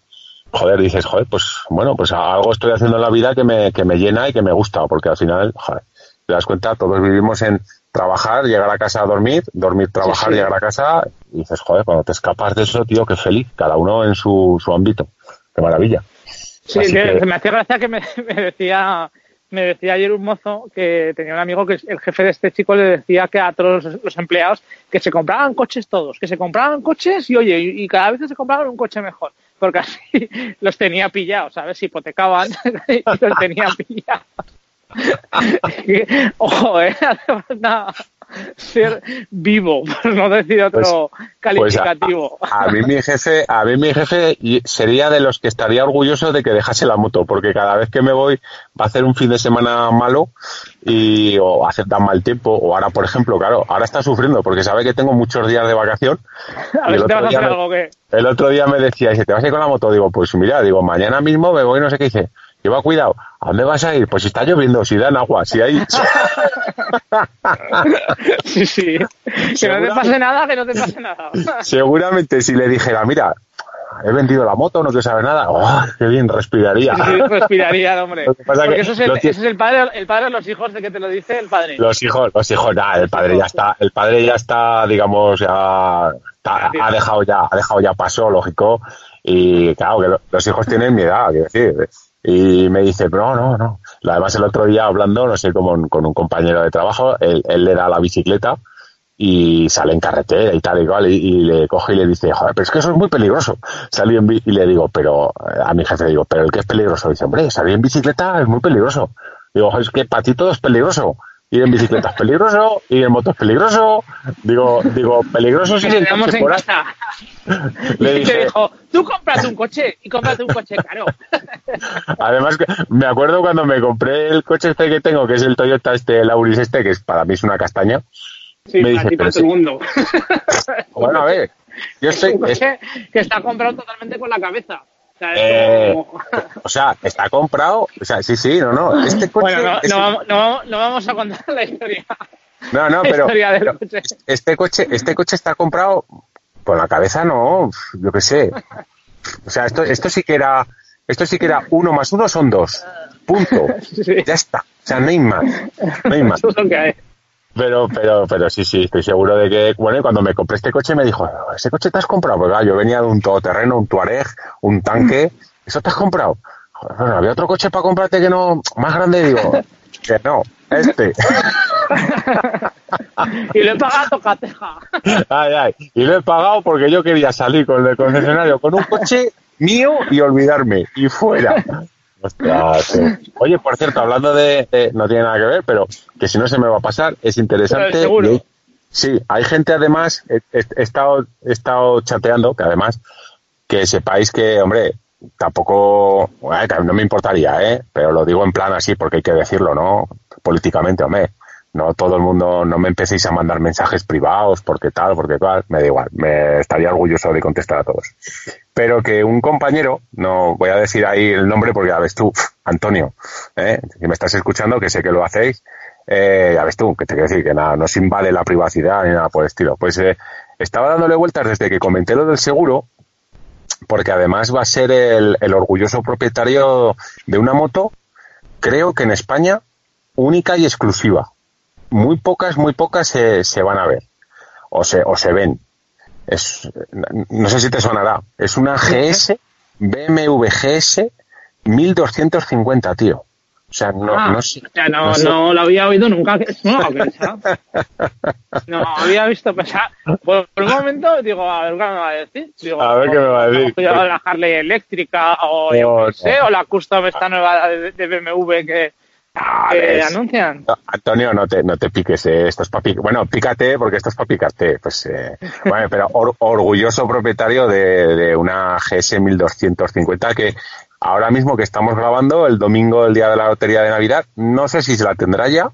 joder, dices, joder, pues bueno, pues algo estoy haciendo en la vida que me, que me llena y que me gusta, porque al final, joder, te das cuenta, todos vivimos en trabajar, llegar a casa a dormir, dormir, trabajar, sí. llegar a casa, y dices, joder, cuando te escapas de eso, tío, qué feliz, cada uno en su, su ámbito, qué maravilla. Sí, que, que- me hacía gracia que me, me decía me decía ayer un mozo que tenía un amigo que el jefe de este chico le decía que a todos los, empleados que se compraban coches todos, que se compraban coches y oye, y, cada vez se compraban un coche mejor, porque así los tenía pillados, ¿sabes? Se hipotecaban y los tenían pillados. Ojo, ¿eh? Hace falta ser vivo, por no decir otro Pues a, calificativo. a- a mí mi jefe, a mí mi jefe y- sería de los que estaría orgulloso de que dejase la moto, porque cada vez que me voy va a hacer un fin de semana malo y o hace tan mal tiempo, o ahora por ejemplo, claro, ahora está sufriendo porque sabe que tengo muchos días de vacación. a y ver si te vas a hacer me- algo que... El otro día me decía, dice, ¿te vas a ir con la moto? Digo, pues mira, digo, mañana mismo me voy, no sé qué, dice, lleva cuidado, ¿a dónde vas a ir? Pues si está lloviendo, si dan agua, si hay... Sí, sí. Que no te pase nada, que no te pase nada. Seguramente si le dijera, mira, he vendido la moto, no quiero saber nada, ¡oh, qué bien, respiraría. Sí, respiraría, el hombre. Lo que pasa Porque que eso es, el, eso es el padre, el padre de los hijos de que te lo dice el padre. Los hijos, los hijos, nada, el padre ya está, el padre ya está, digamos, ya está- ha dejado ya, ha dejado ya paso, lógico, y claro, que lo- los hijos tienen mi edad, quiero decir, y me dice, no, no, no. Además el otro día hablando, no sé, como con un compañero de trabajo, él, le da la bicicleta y sale en carretera y tal y cual, y, le coge y le dice, joder, pero es que eso es muy peligroso. Salí en y le digo, pero, eh, a mi jefe digo, pero el que es peligroso, dice, hombre, salir en bicicleta es muy peligroso. Digo, "Joder, es que para ti todo es peligroso. Ir en bicicleta es peligroso, ir en moto es peligroso. Digo, digo, peligroso si en casa. Le y te dije, dijo, tú cómprate un coche y cómprate un coche caro. Además, me acuerdo cuando me compré el coche este que tengo, que es el Toyota este, el Auris este, que es, para mí es una castaña. Sí, Me para dice, ti, para todo el mundo. Bueno, a ver, yo Es estoy, un es- coche que está comprado totalmente con la cabeza. O sea, es Eh, o sea, está comprado, o sea, sí, sí, no, no, este coche, Bueno, no, es- no, vamos, no, vamos- no vamos a contar la historia. no, no, pero, pero coche. este coche, este coche está comprado con la cabeza, no, yo qué sé, o sea, esto, esto sí que era, esto sí que era uno más uno son dos, punto, Sí. ya está, o sea, no hay más, no hay más. Eso es lo que hay. Pero, pero, pero sí, sí, estoy seguro de que, bueno, y cuando me compré este coche me dijo, ¿ese coche te has comprado? Porque claro, yo venía de un todoterreno, un Tuareg, un tanque, ¿eso te has comprado? Joder, había otro coche para comprarte que no, más grande, digo, que no, este. Y lo he pagado a tocateja. Ay, ay, y lo he pagado porque yo quería salir con el concesionario con un coche mío y olvidarme, y fuera. Ostras, sí. Oye, por cierto, hablando de, de- no tiene nada que ver, pero que si no se me va a pasar, es interesante. Seguro. y sí, hay gente además, he, he- he estado, he estado chateando, que además, que sepáis que, hombre, tampoco, bueno, no me importaría, ¿eh? Pero lo digo en plan así porque hay que decirlo, ¿no? Políticamente, hombre. No todo el mundo, no me empecéis a mandar mensajes privados porque tal, porque tal, me da igual, me estaría orgulloso de contestar a todos. Pero que un compañero, no voy a decir ahí el nombre porque ya ves tú, Antonio, ¿eh? si me estás escuchando, que sé que lo hacéis, eh, ya ves tú, que te quiero decir que nada, no se invade la privacidad ni nada por el estilo. Pues eh, estaba dándole vueltas desde que comenté lo del seguro, porque además va a ser el, el orgulloso propietario de una moto, creo que en España, única y exclusiva. Muy pocas, muy pocas se, se van a ver, o se, o se ven. Es, no sé si te sonará, es una GS, BMW GS 1250, tío. O sea, no, Ah, no sé. o sea, no, no sé. no lo había oído nunca. No, esa- no había visto pensar. Por un momento digo, a ver qué me va a decir. Digo, A ver qué me va a decir. la Harley eléctrica o yo No, sé, o la custom esta nueva de, de BMW que, Ah, ves. anuncian. No, Antonio, no te, no te piques, eh, esto es para Bueno, pícate porque esto es para picarte. Pues, eh, bueno, pero or- orgulloso propietario de, de una GS 1250 que ahora mismo que estamos grabando, el domingo, el día de la lotería de Navidad, no sé si se la tendrá ya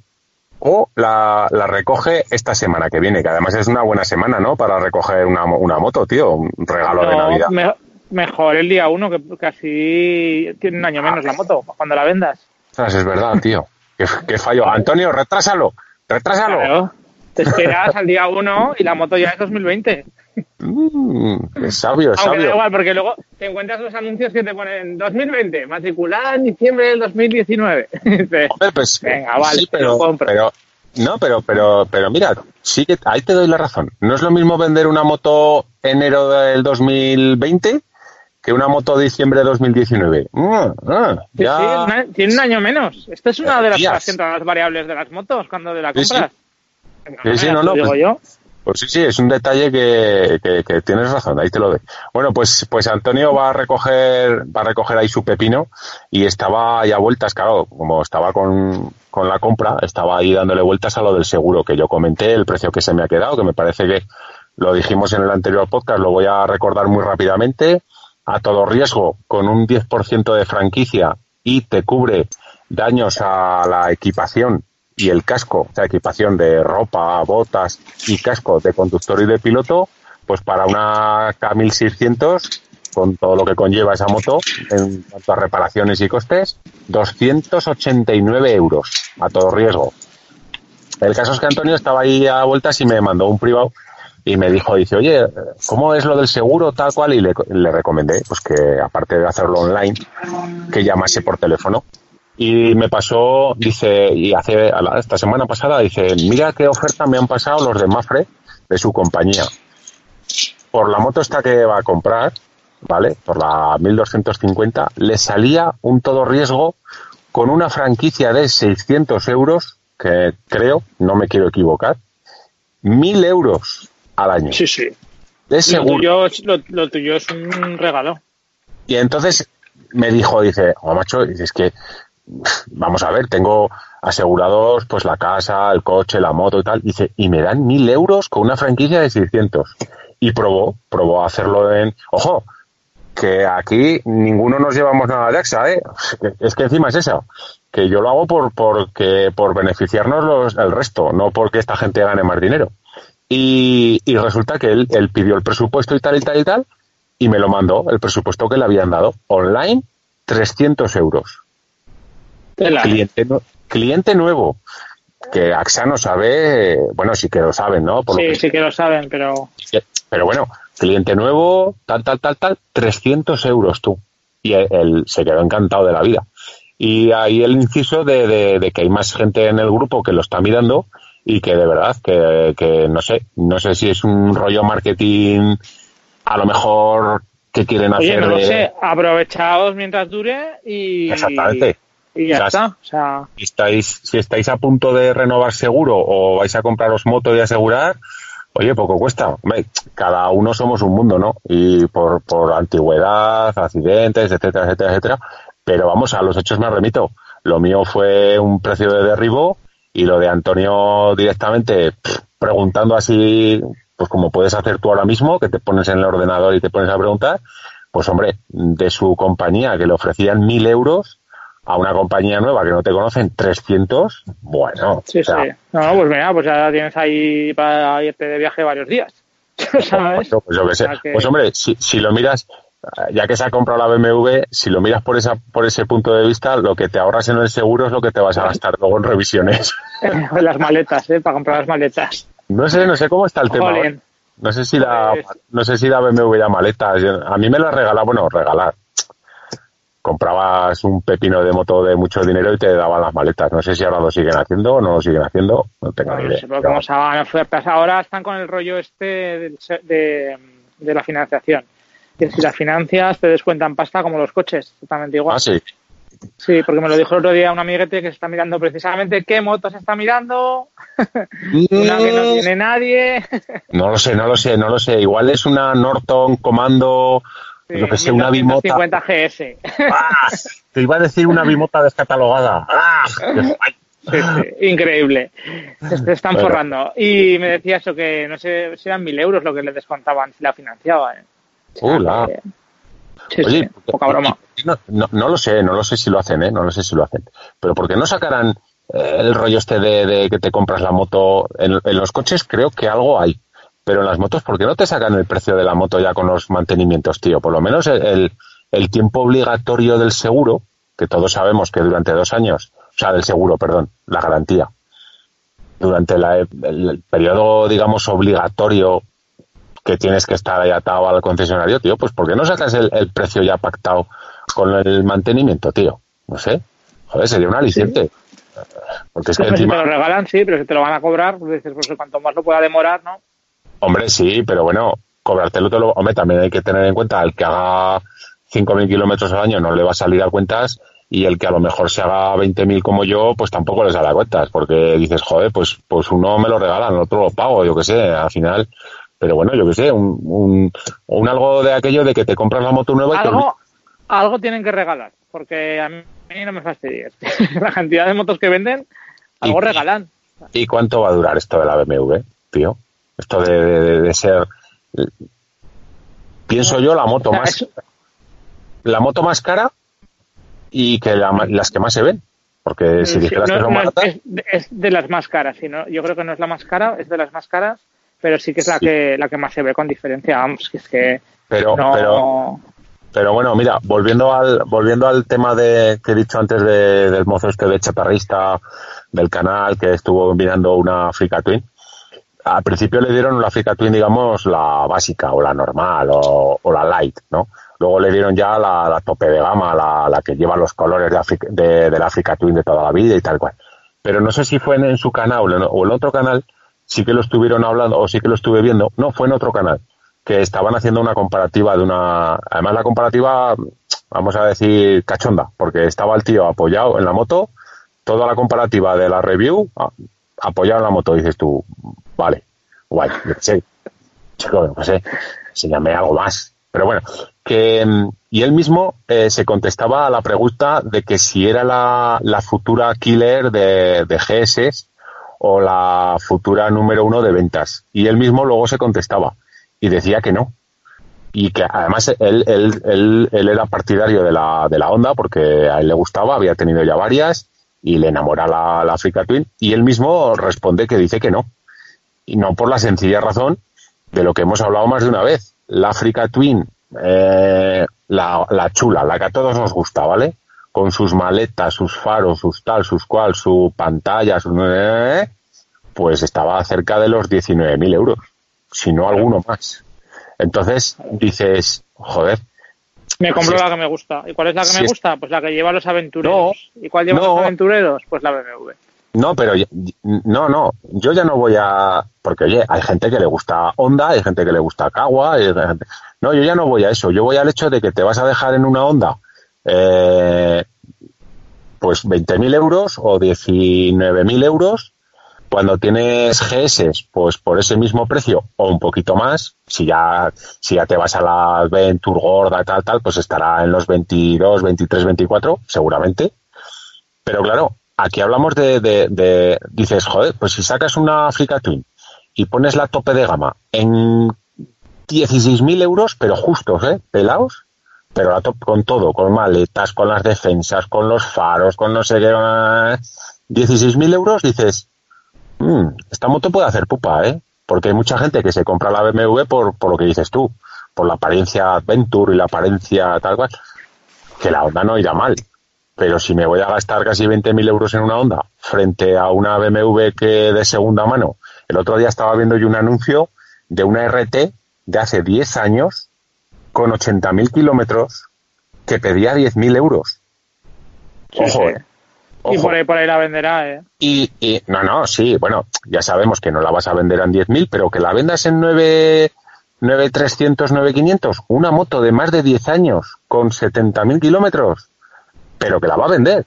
o la, la recoge esta semana que viene, que además es una buena semana, ¿no? Para recoger una, una moto, tío, un regalo de Navidad. me- mejor el día uno, que casi tiene un año menos la moto, cuando la vendas. Es verdad, tío. Qué, qué fallo. Antonio, retrásalo, retrásalo. Claro. Te esperas al día uno y la moto ya es 2020. Mm, es sabio, es Aunque da sabio. igual, porque luego te encuentras los anuncios que te ponen 2020, matriculada en diciembre del 2019. Dices, Hombre, pues, Venga, vale, sí, pero, lo compro. pero, no, pero, pero, pero mira, sí que ahí te doy la razón. No es lo mismo vender una moto enero del 2020 que una moto diciembre de 2019. Mm, ah, Sí, ya- sí, una- tiene un año menos. Esta es una de las las variables de las motos cuando de la Sí, sí. compras. Sí, sí, no, te no, digo pues- yo. Pues sí, sí, es un detalle que, que- que tienes razón, ahí te lo doy. Bueno, pues, pues Antonio va a recoger, va a recoger ahí su pepino y estaba ya vueltas, claro, como estaba con, con la compra, estaba ahí dándole vueltas a lo del seguro que yo comenté, el precio que se me ha quedado, que me parece que lo dijimos en el anterior podcast, lo voy a recordar muy rápidamente. A todo riesgo, con un 10% de franquicia y te cubre daños a la equipación y el casco, o sea, equipación de ropa, botas y casco de conductor y de piloto, pues para una K1600, con todo lo que conlleva esa moto, en cuanto a reparaciones y costes, 289 euros, a todo riesgo. El caso es que Antonio estaba ahí a vueltas y me mandó un privado y me dijo, dice, oye, ¿cómo es lo del seguro tal cual? Y le, le recomendé, pues que aparte de hacerlo online, que llamase por teléfono. Y me pasó, dice, y hace, esta semana pasada, dice, mira qué oferta me han pasado los de Mafre, de su compañía. Por la moto esta que va a comprar, ¿vale? Por la 1250, le salía un todo riesgo con una franquicia de 600 euros, que creo, no me quiero equivocar, 1000 euros al año. Sí, sí. De Lo seguro. tuyo, es- lo, lo tuyo es un regalo. Y entonces me dijo, dice, oh, macho, es que, vamos a ver, tengo asegurados pues la casa, el coche, la moto y tal. Dice, y me dan mil euros con una franquicia de 600. Y probó, probó a hacerlo en... Ojo, que aquí ninguno nos llevamos nada de AXA, ¿eh? Es que encima es eso, que yo lo hago por, porque, por beneficiarnos los, el resto, no porque esta gente gane más dinero. Y, y resulta que él, él pidió el presupuesto y tal y tal y tal, y me lo mandó, el presupuesto que le habían dado. Online, 300 euros. Cliente, nu- cliente nuevo. Que AXA no sabe, bueno, sí que lo saben, ¿no? Por lo Sí, que- sí que lo saben, pero pero bueno, cliente nuevo, tal, tal, tal, tal, 300 euros tú. Y él, él se quedó encantado de la vida. Y ahí el inciso de, de- de que hay más gente en el grupo que lo está mirando y que de verdad, que, que no sé, no sé si es un rollo marketing, a lo mejor que quieren oye, hacer no lo sé, aprovechaos mientras dure y, Exactamente. y ya O sea, está. O sea, si estáis, si estáis a punto de renovar seguro o vais a compraros moto y asegurar, oye, poco cuesta. Hombre, cada uno somos un mundo, ¿no? Y por, por antigüedad, accidentes, etcétera, etcétera, etcétera. Pero vamos, a los hechos me remito. Lo mío fue un precio de derribo y lo de Antonio directamente pff, preguntando así, pues como puedes hacer tú ahora mismo, que te pones en el ordenador y te pones a preguntar, pues hombre, de su compañía que le ofrecían mil euros a una compañía nueva que no te conocen 300, bueno, sí, o sea, sí. No, pues mira, pues ya tienes ahí para irte de viaje varios días. ¿Sabes? Pues, pues yo sé. Sea que- Pues hombre, si, si lo miras, ya que se ha comprado la BMW, si lo miras por esa por ese punto de vista, lo que te ahorras en el seguro es lo que te vas a gastar luego en revisiones. las maletas, ¿eh? Para comprar las maletas. No sé, no sé cómo está el tema. Jolín. No sé si la, Pues- no sé si la BMW ya maletas. A mí me la regalaba, bueno, regalar. Comprabas un pepino de moto de mucho dinero y te daban las maletas. No sé si ahora lo siguen haciendo o no lo siguen haciendo. No tengo ni idea. se hagan ofertas. Ahora están con el rollo este se- de, de la financiación. Que si las financias te descuentan pasta como los coches, totalmente igual. Ah, sí. Sí, porque me lo dijo el otro día un amiguete que se está mirando precisamente qué moto se está mirando, una que no tiene nadie. No lo sé, no lo sé, no lo sé. Igual es una Norton Comando, lo que sé, una bimota. 50 GS. ¡Ah! Te iba a decir una bimota descatalogada. ¡Ah! Sí, sí, increíble. Se, se están Bueno. forrando. Y me decía eso, que no sé si eran mil euros lo que le descontaban si la financiaba. ¿eh? Hola. Sí, Oye, sí, poca broma. No, no, no lo sé, no lo sé si lo hacen, ¿eh? No lo sé si lo hacen. Pero ¿por qué no sacarán eh, el rollo este de, de que te compras la moto? En, en los coches creo que algo hay. Pero en las motos, ¿por qué no te sacan el precio de la moto ya con los mantenimientos, tío? Por lo menos el, el- el tiempo obligatorio del seguro, que todos sabemos que durante dos años, o sea, del seguro, perdón, la garantía, durante la- el, el periodo, digamos, obligatorio que tienes que estar ahí atado al concesionario, tío, pues ¿por qué no sacas el, el precio ya pactado con el mantenimiento, tío? No sé. Joder, sería un aliciente. Porque es que Hombre, si te encima, lo regalan, sí, pero si te lo van a cobrar, pues dices, pues cuanto más lo pueda demorar, ¿no? hombre, sí, pero bueno, cobrártelo te lo... Hombre, también hay que tener en cuenta el que haga 5.000 kilómetros al año no le va a salir a cuentas y el que a lo mejor se haga 20.000 como yo, pues tampoco le sale a cuentas, porque dices, joder, pues, pues uno me lo regalan, el otro lo pago, yo qué sé, al final... Pero bueno, yo qué sé, un, un, un algo de aquello de que te compras la moto nueva y te Algo, algo tienen que regalar, porque a mí no me fastidies. la cantidad de motos que venden, algo Y- regalan. ¿Y cuánto va a durar esto de la BMW, tío? Esto de, de- de ser. Pienso yo la moto O sea, más. es- La moto más cara y que la las que más se ven. Porque si sí, dijeras no- que son no es- baratas. es, de- es de las más caras, sí, ¿no? yo creo que no es la más cara, es de las más caras, pero sí que es la Sí. que la que más se ve con diferencia, vamos, que es que Pero, no... pero, pero bueno, mira, volviendo al, volviendo al tema de que he dicho antes de, del mozo este de chatarrista del canal que estuvo mirando una Africa Twin. Al principio le dieron la Africa Twin, digamos, la básica o la normal o, o la light, ¿no? Luego le dieron ya la, la tope de gama, la, la que lleva los colores de, Africa, de, de la Africa Twin de toda la vida y tal cual. Pero no sé si fue en, en su canal o en, o en otro canal, sí que lo estuvieron hablando o sí que lo estuve viendo. No, fue en otro canal que estaban haciendo una comparativa de una, además la comparativa, vamos a decir, cachonda, porque estaba el tío apoyado en la moto, toda la comparativa de la review, apoyado en la moto, dices tú, vale, guay, yo qué sé, chico, no sé, enséñame algo más. Pero bueno, que, y él mismo eh, se contestaba a la pregunta de que si era la, la futura killer de, de GS o la futura número uno de ventas. Y él mismo luego se contestaba y decía que no. Y que además él, él, él, él era partidario de la, de la Honda porque a él le gustaba, había tenido ya varias y le enamora la, la Africa Twin. Y él mismo responde que dice que no. Y no por la sencilla razón de lo que hemos hablado más de una vez. La Africa Twin, eh, la, la chula, la que a todos nos gusta, ¿vale? Con sus maletas, sus faros, sus tal, sus cual, su pantalla, su, eh, pues estaba cerca de los 19.000 euros, si no alguno más. Entonces dices, joder, Me compro la que me gusta. ¿Y cuál es la que me gusta? Pues la que lleva los aventureros. ¿Y cuál lleva No. los aventureros? Pues la BMW. No, pero no, no, yo ya no voy a porque oye, hay gente que le gusta Honda, hay gente que le gusta Kawa, hay gente- no, yo ya no voy a eso, yo voy al hecho de que te vas a dejar en una Honda eh, pues 20.000 euros o 19.000 euros cuando tienes GS, pues por ese mismo precio o un poquito más, si ya, si ya te vas a la Venture gorda, tal, tal, pues estará en los 22, 23, 24, seguramente. Pero claro, aquí hablamos de, de, dices, joder, pues si sacas una Africa Twin y pones la tope de gama en 16.000 euros, pero justos, ¿eh? Pelados, pero la top con todo, con maletas, con las defensas, con los faros, con no sé qué, eh, 16.000 euros, dices, "Mm, esta moto puede hacer pupa, ¿eh? Porque hay mucha gente que se compra la BMW por, por lo que dices tú, por la apariencia Adventure y la apariencia tal cual, que la Honda no irá mal. Pero si me voy a gastar casi 20.000 euros en una Honda frente a una BMW que de segunda mano, el otro día estaba viendo yo un anuncio de una RT de hace 10 años con 80.000 kilómetros que pedía 10.000 euros. Ojo, eh. Y por ahí, por ahí la venderá, ¿eh? Y, y, no, no, sí, bueno, ya sabemos que no la vas a vender en 10.000, pero que la vendas en 9, 9.300, 9.500, una moto de más de 10 años con 70.000 kilómetros, pero que la va a vender,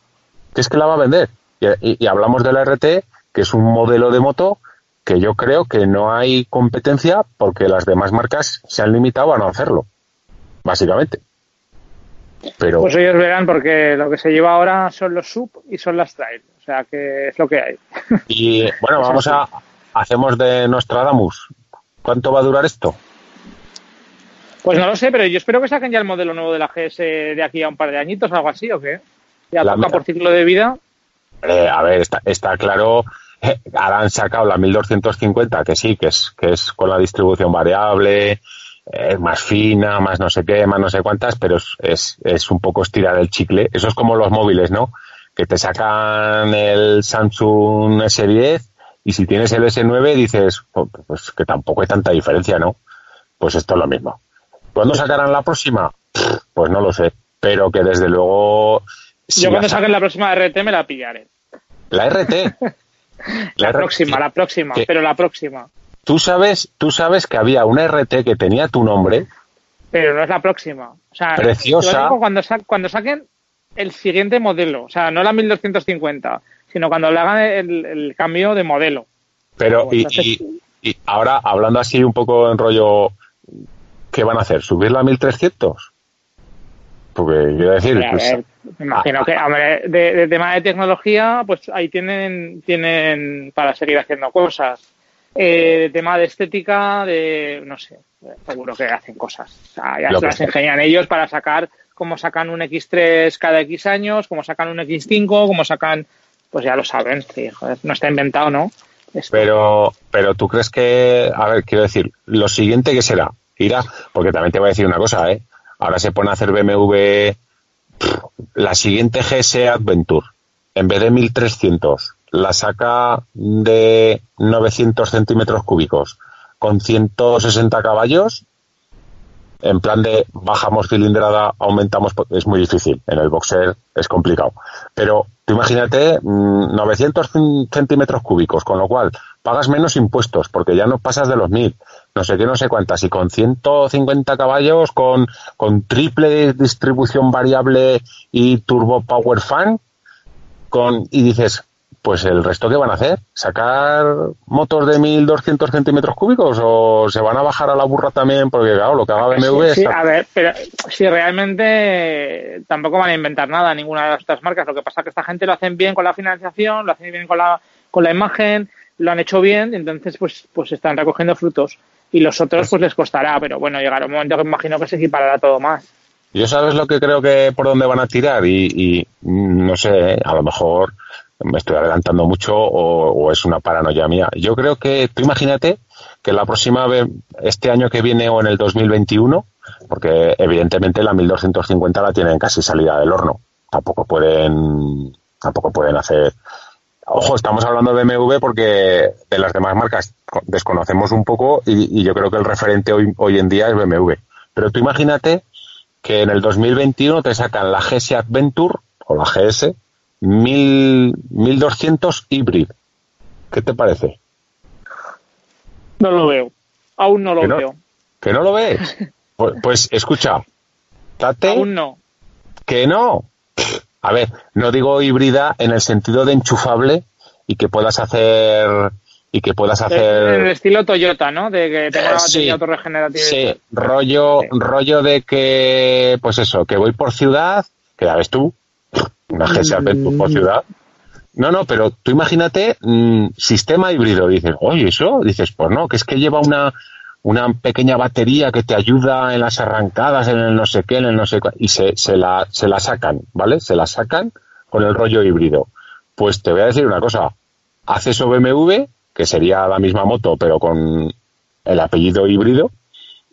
que es que la va a vender. Y, y, hablamos de la RT, que es un modelo de moto que yo creo que no hay competencia porque las demás marcas se han limitado a no hacerlo, básicamente. Pero... Pues ellos verán porque lo que se lleva ahora son los sub y son las trail, o sea que es lo que hay. Y bueno, vamos a hacemos de Nostradamus. ¿Cuánto va a durar esto? Pues no lo sé, pero yo espero que saquen ya el modelo nuevo de la GS de aquí a un par de añitos, algo así, ¿o qué? Ya la toca por ciclo de vida. Eh, a ver, está, está claro eh, ahora han sacado la 1250, que sí, que es, que es con la distribución variable, es más fina, más no sé qué, más no sé cuántas, pero es, es, es un poco estirar el chicle. Eso es como los móviles, ¿no? Que te sacan el Samsung S10 y si tienes el S9 dices, oh, pues que tampoco hay tanta diferencia, ¿no? Pues esto es lo mismo. ¿Cuándo sacarán la próxima? Pues no lo sé, pero que desde luego... Si Yo cuando saquen la próxima RT me la pillaré. La RT. La, próxima, la próxima, pero la próxima. Tú sabes, tú sabes que había una RT que tenía tu nombre. Pero no es la próxima. O sea, preciosa. Cuando, cuando saquen el siguiente modelo, o sea, no la 1250, sino cuando le hagan el, cambio de modelo. Pero, y, y, ahora, hablando así un poco en rollo, ¿qué van a hacer? ¿Subir la 1300? Porque quiero decir. Pues, me imagino que, de, tema de tecnología, pues ahí tienen, tienen para seguir haciendo cosas. Eh, tema de estética, de, no sé, seguro que hacen cosas. O sea, ya se las ingenian ellos para sacar, como sacan un X3 cada X años, como sacan un X5, como sacan, pues ya lo saben, no está inventado, ¿no? Pero, pero tú crees que, a ver, quiero decir, lo siguiente que será, irá, porque también te voy a decir una cosa, ¿eh? Ahora se pone a hacer BMW la siguiente GS Adventure, en vez de 1300, la saca de 900 centímetros cúbicos con 160 caballos, en plan de bajamos cilindrada, aumentamos, es muy difícil. En el boxer es complicado. Pero tú imagínate 900 mm, centímetros cúbicos, con lo cual pagas menos impuestos porque ya no pasas de los 1000 no sé qué, no sé cuántas, y con 150 caballos, con, con triple distribución variable y turbo power fan, con, y dices, pues el resto qué van a hacer? ¿Sacar motos de 1200 centímetros cúbicos o se van a bajar a la burra también? Porque claro, lo que haga BMW sí, sí, a ver, pero si realmente tampoco van a inventar nada ninguna de las otras marcas, lo que pasa es que esta gente lo hacen bien con la financiación, lo hacen bien con la, con la imagen, lo han hecho bien, entonces pues, pues están recogiendo frutos y los otros pues les costará, pero bueno, llegará un momento que imagino que se equiparará todo más. Yo sabes lo que creo que por dónde van a tirar y, y no sé, a lo mejor me estoy adelantando mucho o, es una paranoia mía. Yo creo que, tú imagínate que la próxima vez, este año que viene o en el 2021, porque evidentemente la 1250 la tienen casi salida del horno. Tampoco pueden, tampoco pueden hacer Ojo, estamos hablando de BMW porque de las demás marcas desconocemos un poco y, yo creo que el referente hoy, hoy en día es BMW. Pero tú imagínate que en el 2021 te sacan la GS Adventure o la GS 1200 Hybrid. ¿Qué te parece? No lo veo. Aún no lo veo. ¿Que no lo ves? Pues, pues escucha. Aún no. Que no. A ver, no digo híbrida en el sentido de enchufable y que puedas hacer y que puedas hacer en el estilo Toyota, ¿no? De que tenga sí, autorregenerativa. Sí, rollo rollo de que pues eso, que voy por ciudad, que ya ves tú, una mm. por ciudad. No, no, pero tú imagínate mm, sistema híbrido, dices, "Oye, eso", dices, "Pues no, que es que lleva una una pequeña batería que te ayuda en las arrancadas, en el no sé qué, en el no sé qué, y se, se, la, se la sacan, ¿vale? Se la sacan con el rollo híbrido. Pues te voy a decir una cosa, hace eso BMW, que sería la misma moto, pero con el apellido híbrido,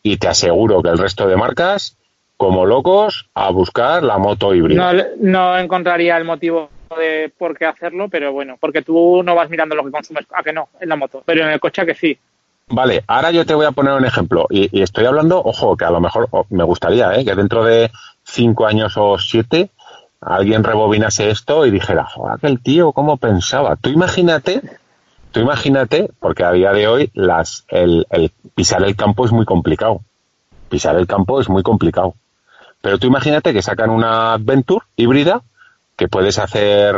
y te aseguro que el resto de marcas, como locos, a buscar la moto híbrida. No, no encontraría el motivo de por qué hacerlo, pero bueno, porque tú no vas mirando lo que consumes, a que no, en la moto, pero en el coche a que sí. Vale, ahora yo te voy a poner un ejemplo y, y estoy hablando, ojo, que a lo mejor oh, me gustaría ¿eh? que dentro de cinco años o siete alguien rebobinase esto y dijera, joder, aquel tío, ¿cómo pensaba? Tú imagínate, tú imagínate, porque a día de hoy las, el, el pisar el campo es muy complicado. Pisar el campo es muy complicado. Pero tú imagínate que sacan una Adventure híbrida que puedes hacer,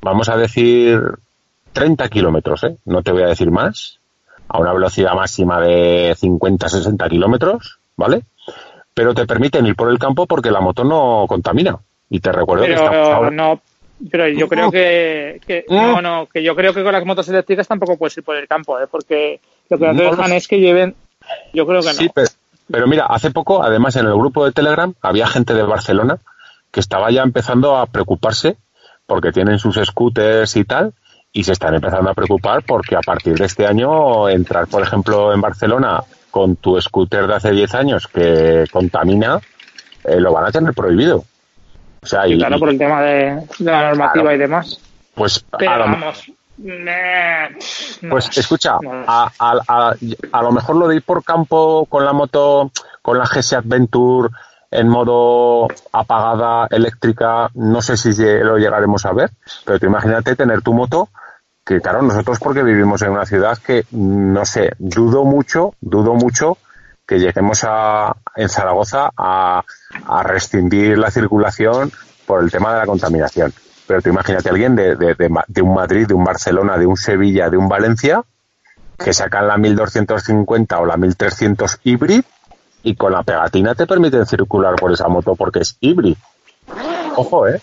vamos a decir, 30 kilómetros, ¿eh? No te voy a decir más, a una velocidad máxima de 50-60 kilómetros, ¿vale? Pero te permiten ir por el campo porque la moto no contamina. Y te recuerdo que Pero estamos ahora- no, pero yo creo que, que Mm. no, no, que yo creo que con las motos eléctricas tampoco puedes ir por el campo, ¿eh? porque lo que no dejan es que lleven, yo creo que no. Sí, pero, pero mira, hace poco, además en el grupo de Telegram, había gente de Barcelona que estaba ya empezando a preocuparse porque tienen sus scooters y tal, y se están empezando a preocupar porque a partir de este año entrar, por ejemplo, en Barcelona con tu scooter de hace 10 años que contamina, eh, lo van a tener prohibido. O sea, y, claro, por el tema de, de la normativa Claro. y demás. pues Pero a lo- vamos, no Pues escucha, no a, a- a- a lo mejor lo de ir por campo con la moto, con la GS Adventure en modo apagada, eléctrica, no sé si lo llegaremos a ver, pero tú imagínate tener tu moto, que claro, nosotros porque vivimos en una ciudad que, no sé, dudo mucho, dudo mucho que lleguemos a, en Zaragoza a, a restringir la circulación por el tema de la contaminación. Pero tú imagínate a alguien de, de, de un Madrid, de un Barcelona, de un Sevilla, de un Valencia, que sacan la 1250 o la 1300 híbrid y con la pegatina te permiten circular por esa moto porque es híbrid. Ojo, ¿eh?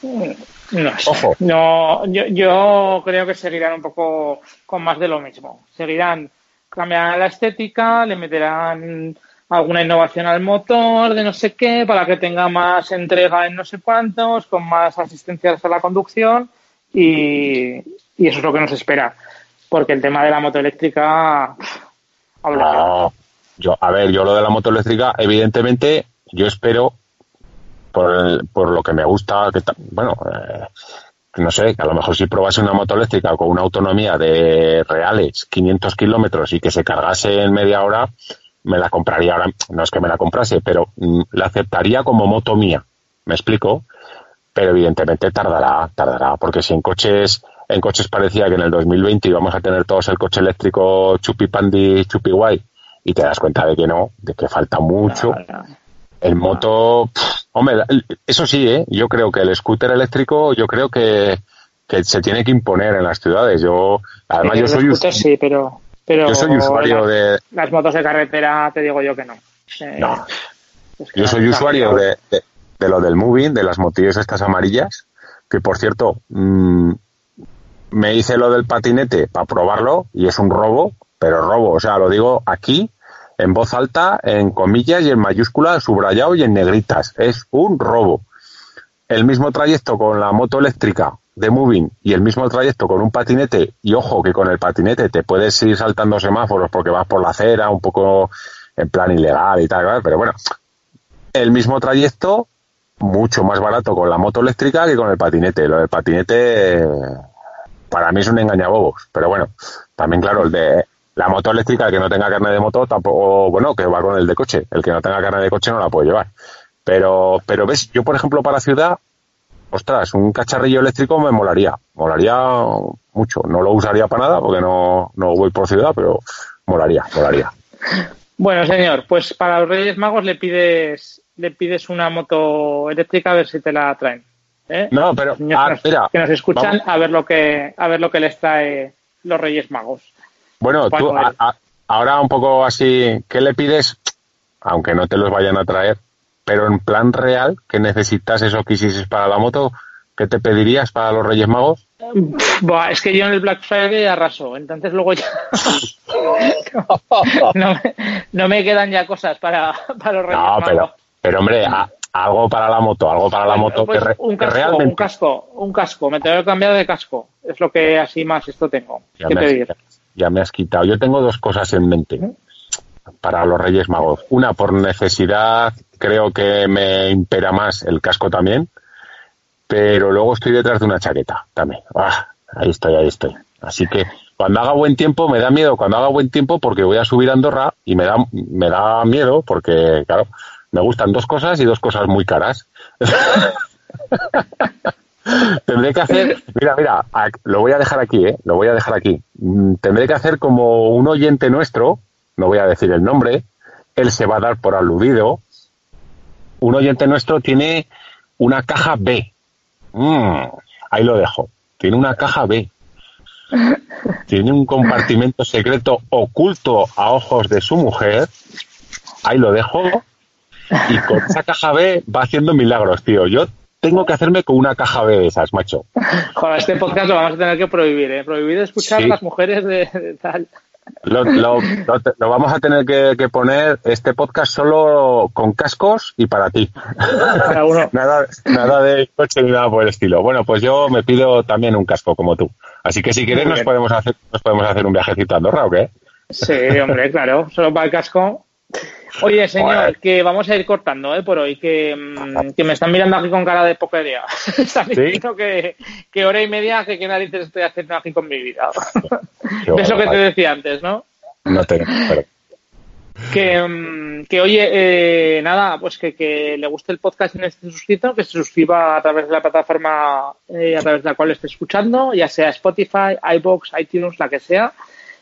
No sé. Ojo. No, yo, yo creo que seguirán un poco con más de lo mismo. Seguirán, cambiarán la estética, le meterán alguna innovación al motor, de no sé qué, para que tenga más entrega en no sé cuántos, con más asistencias a la conducción y, y eso es lo que nos espera. Porque el tema de la moto eléctrica. No, yo, a ver, yo lo de la moto eléctrica, evidentemente, yo espero, por, el- por lo que me gusta, que bueno, eh, no sé, que a lo mejor si probase una moto eléctrica con una autonomía de reales 500 kilómetros y que se cargase en media hora, me la compraría ahora, no es que me la comprase, pero mm, la aceptaría como moto mía, ¿me explico? Pero evidentemente tardará, tardará, porque si en coches, en coches parecía que en el 2020 íbamos a tener todos el coche eléctrico chupi pandi, chupi guay, y te das cuenta de que no, de que falta mucho. El moto, pff, hombre, eso sí, ¿eh? yo creo que el scooter eléctrico, yo creo que, que se tiene que imponer en las ciudades. Yo, además, yo soy, sí, pero, pero yo soy usuario las, de, las motos de carretera te digo yo que no. Eh, no, que Yo soy usuario de, de- de lo del moving, de las motillas estas amarillas, que por cierto, mm, me hice lo del patinete para probarlo y es un robo, pero robo, o sea, lo digo aquí, en voz alta, en comillas y en mayúsculas, subrayado y en negritas. Es un robo. El mismo trayecto con la moto eléctrica de moving y el mismo trayecto con un patinete, y ojo que con el patinete te puedes ir saltando semáforos porque vas por la acera, un poco en plan ilegal y tal, pero bueno, el mismo trayecto, mucho más barato con la moto eléctrica que con el patinete. Lo del patinete, para mí es un engañabobos. Pero bueno, también claro, el de la moto eléctrica, el que no tenga carne de moto, tampoco, bueno, que va con el de coche. El que no tenga carne de coche no la puede llevar. Pero, pero ves, yo por ejemplo para ciudad, ostras, un cacharrillo eléctrico me molaría. Molaría mucho. No lo usaría para nada porque no, no voy por ciudad, pero molaría, molaría. Bueno, señor, pues para los Reyes Magos le pides le pides una moto eléctrica a ver si te la traen. ¿eh? No, pero, ah, que, nos, que nos escuchan vamos. a ver lo que a ver lo que les trae los Reyes Magos. Bueno, tú, Noel. a- a- ahora un poco así, ¿qué le pides? Aunque no te los vayan a traer, pero en plan real, que necesitas eso que hicieses para la moto, ¿qué te pedirías para los Reyes Magos? Buah, es que yo en el Black Friday arraso, entonces luego ya no, me, no me quedan ya cosas para, para los Reyes No, Magos. pero, pero hombre, a- algo para la moto, algo para la moto Pues que, re- un que casco, realmente... un casco, un casco, me tengo que cambiar de casco. Es lo que así más esto tengo Ya que me, pedir. has, ya me has quitado. Yo tengo dos cosas en mente. Para los Reyes Magos. Una por necesidad, creo que me impera más el casco también, pero luego estoy detrás de una chaqueta también. Ah, ahí estoy, ahí estoy. Así que cuando haga buen tiempo me da miedo, cuando haga buen tiempo porque voy a subir a Andorra y me da, me da miedo porque, claro, me gustan dos cosas y dos cosas muy caras. Tendré que hacer, mira, mira, lo voy a dejar aquí, ¿eh? Lo voy a dejar aquí. Mm, tendré que hacer como un oyente nuestro, no voy a decir el nombre, él se va a dar por aludido. Un oyente nuestro tiene una caja B. Mm, ahí lo dejo. Tiene una caja B. Tiene un compartimento secreto oculto a ojos de su mujer. Ahí lo dejo. Y con esa caja B va haciendo milagros, tío. Yo tengo que hacerme con una caja de esas, macho. Joder, este podcast lo vamos a tener que prohibir, ¿eh? Prohibir escuchar a las mujeres de, tal. Lo, vamos a tener que, poner este podcast solo con cascos y para ti. Para uno. nada, nada de coche ni nada por el estilo. Bueno, pues yo me pido también un casco como tú. Así que si quieres nos podemos hacer nos podemos hacer un viajecito a Andorra o qué? Sí, hombre, claro. Solo para el casco. Oye, señor, que vamos a ir cortando ¿eh? por hoy, que, mm, que, me están mirando aquí con cara de poquería. están diciendo que, que, hora y media, que qué narices estoy haciendo aquí con mi vida. es lo que te decía antes, ¿no? No tengo, Que, mm, que oye, eh, nada, pues que, que, le guste el podcast en este suscrito, que se suscriba a través de la plataforma eh, a través de la cual esté escuchando, ya sea Spotify, iBox, iTunes, la que sea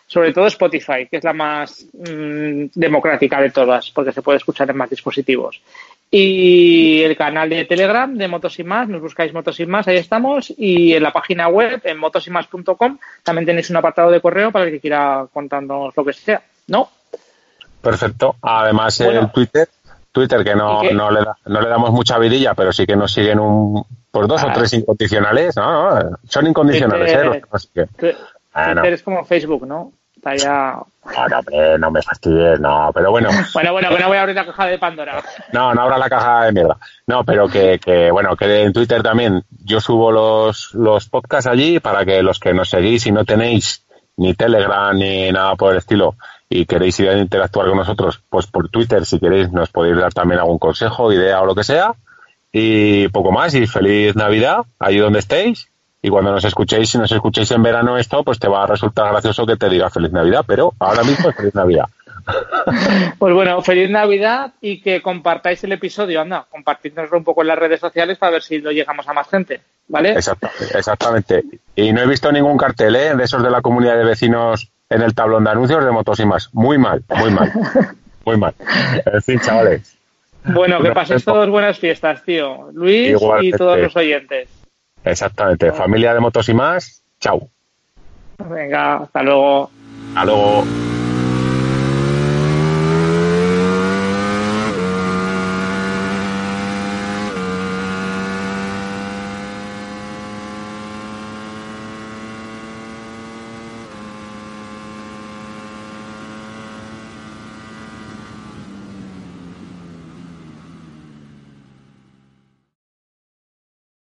sobre todo Spotify, que es la más mm, democrática de todas, porque se puede escuchar en más dispositivos. Y el canal de Telegram de Motos y Más, nos buscáis Motos y Más, ahí estamos. Y en la página web, en motosymas.com, también tenéis un apartado de correo para el que quiera contarnos lo que sea, ¿no? Perfecto. Además, el Twitter, Twitter que no, no, le no le damos mucha vidilla, pero sí que nos siguen un, por dos o ah. tres incondicionales. No, no, son incondicionales, ¿eh? Twitter es como Facebook, ¿no? Está ya... No, no, me fastidies, no, pero bueno. bueno, bueno, que no voy a abrir la caja de Pandora. No, no abra la caja de mierda. No, pero que, que, bueno, que en Twitter también yo subo los, los podcasts allí para que los que nos seguís y no tenéis ni Telegram ni nada por el estilo y queréis ir a interactuar con nosotros, pues por Twitter, si queréis, nos podéis dar también algún consejo, idea o lo que sea. Y poco más, y feliz Navidad, allí donde estéis. Y cuando nos escuchéis, si nos escuchéis en verano esto, pues te va a resultar gracioso que te diga feliz Navidad, pero ahora mismo es feliz Navidad. Pues bueno, feliz Navidad y que compartáis el episodio, anda, compartidnoslo un poco en las redes sociales para ver si lo llegamos a más gente, ¿vale? exactamente. Y no he visto ningún cartel, ¿eh? De esos de la comunidad de vecinos en el tablón de anuncios de motos y más. Muy mal, muy mal, muy mal. En fin, chavales. Bueno, que paséis todos buenas fiestas, tío. Luis y todos los oyentes. Exactamente. Familia de motos y más. Chao. Venga, hasta luego. Hasta luego.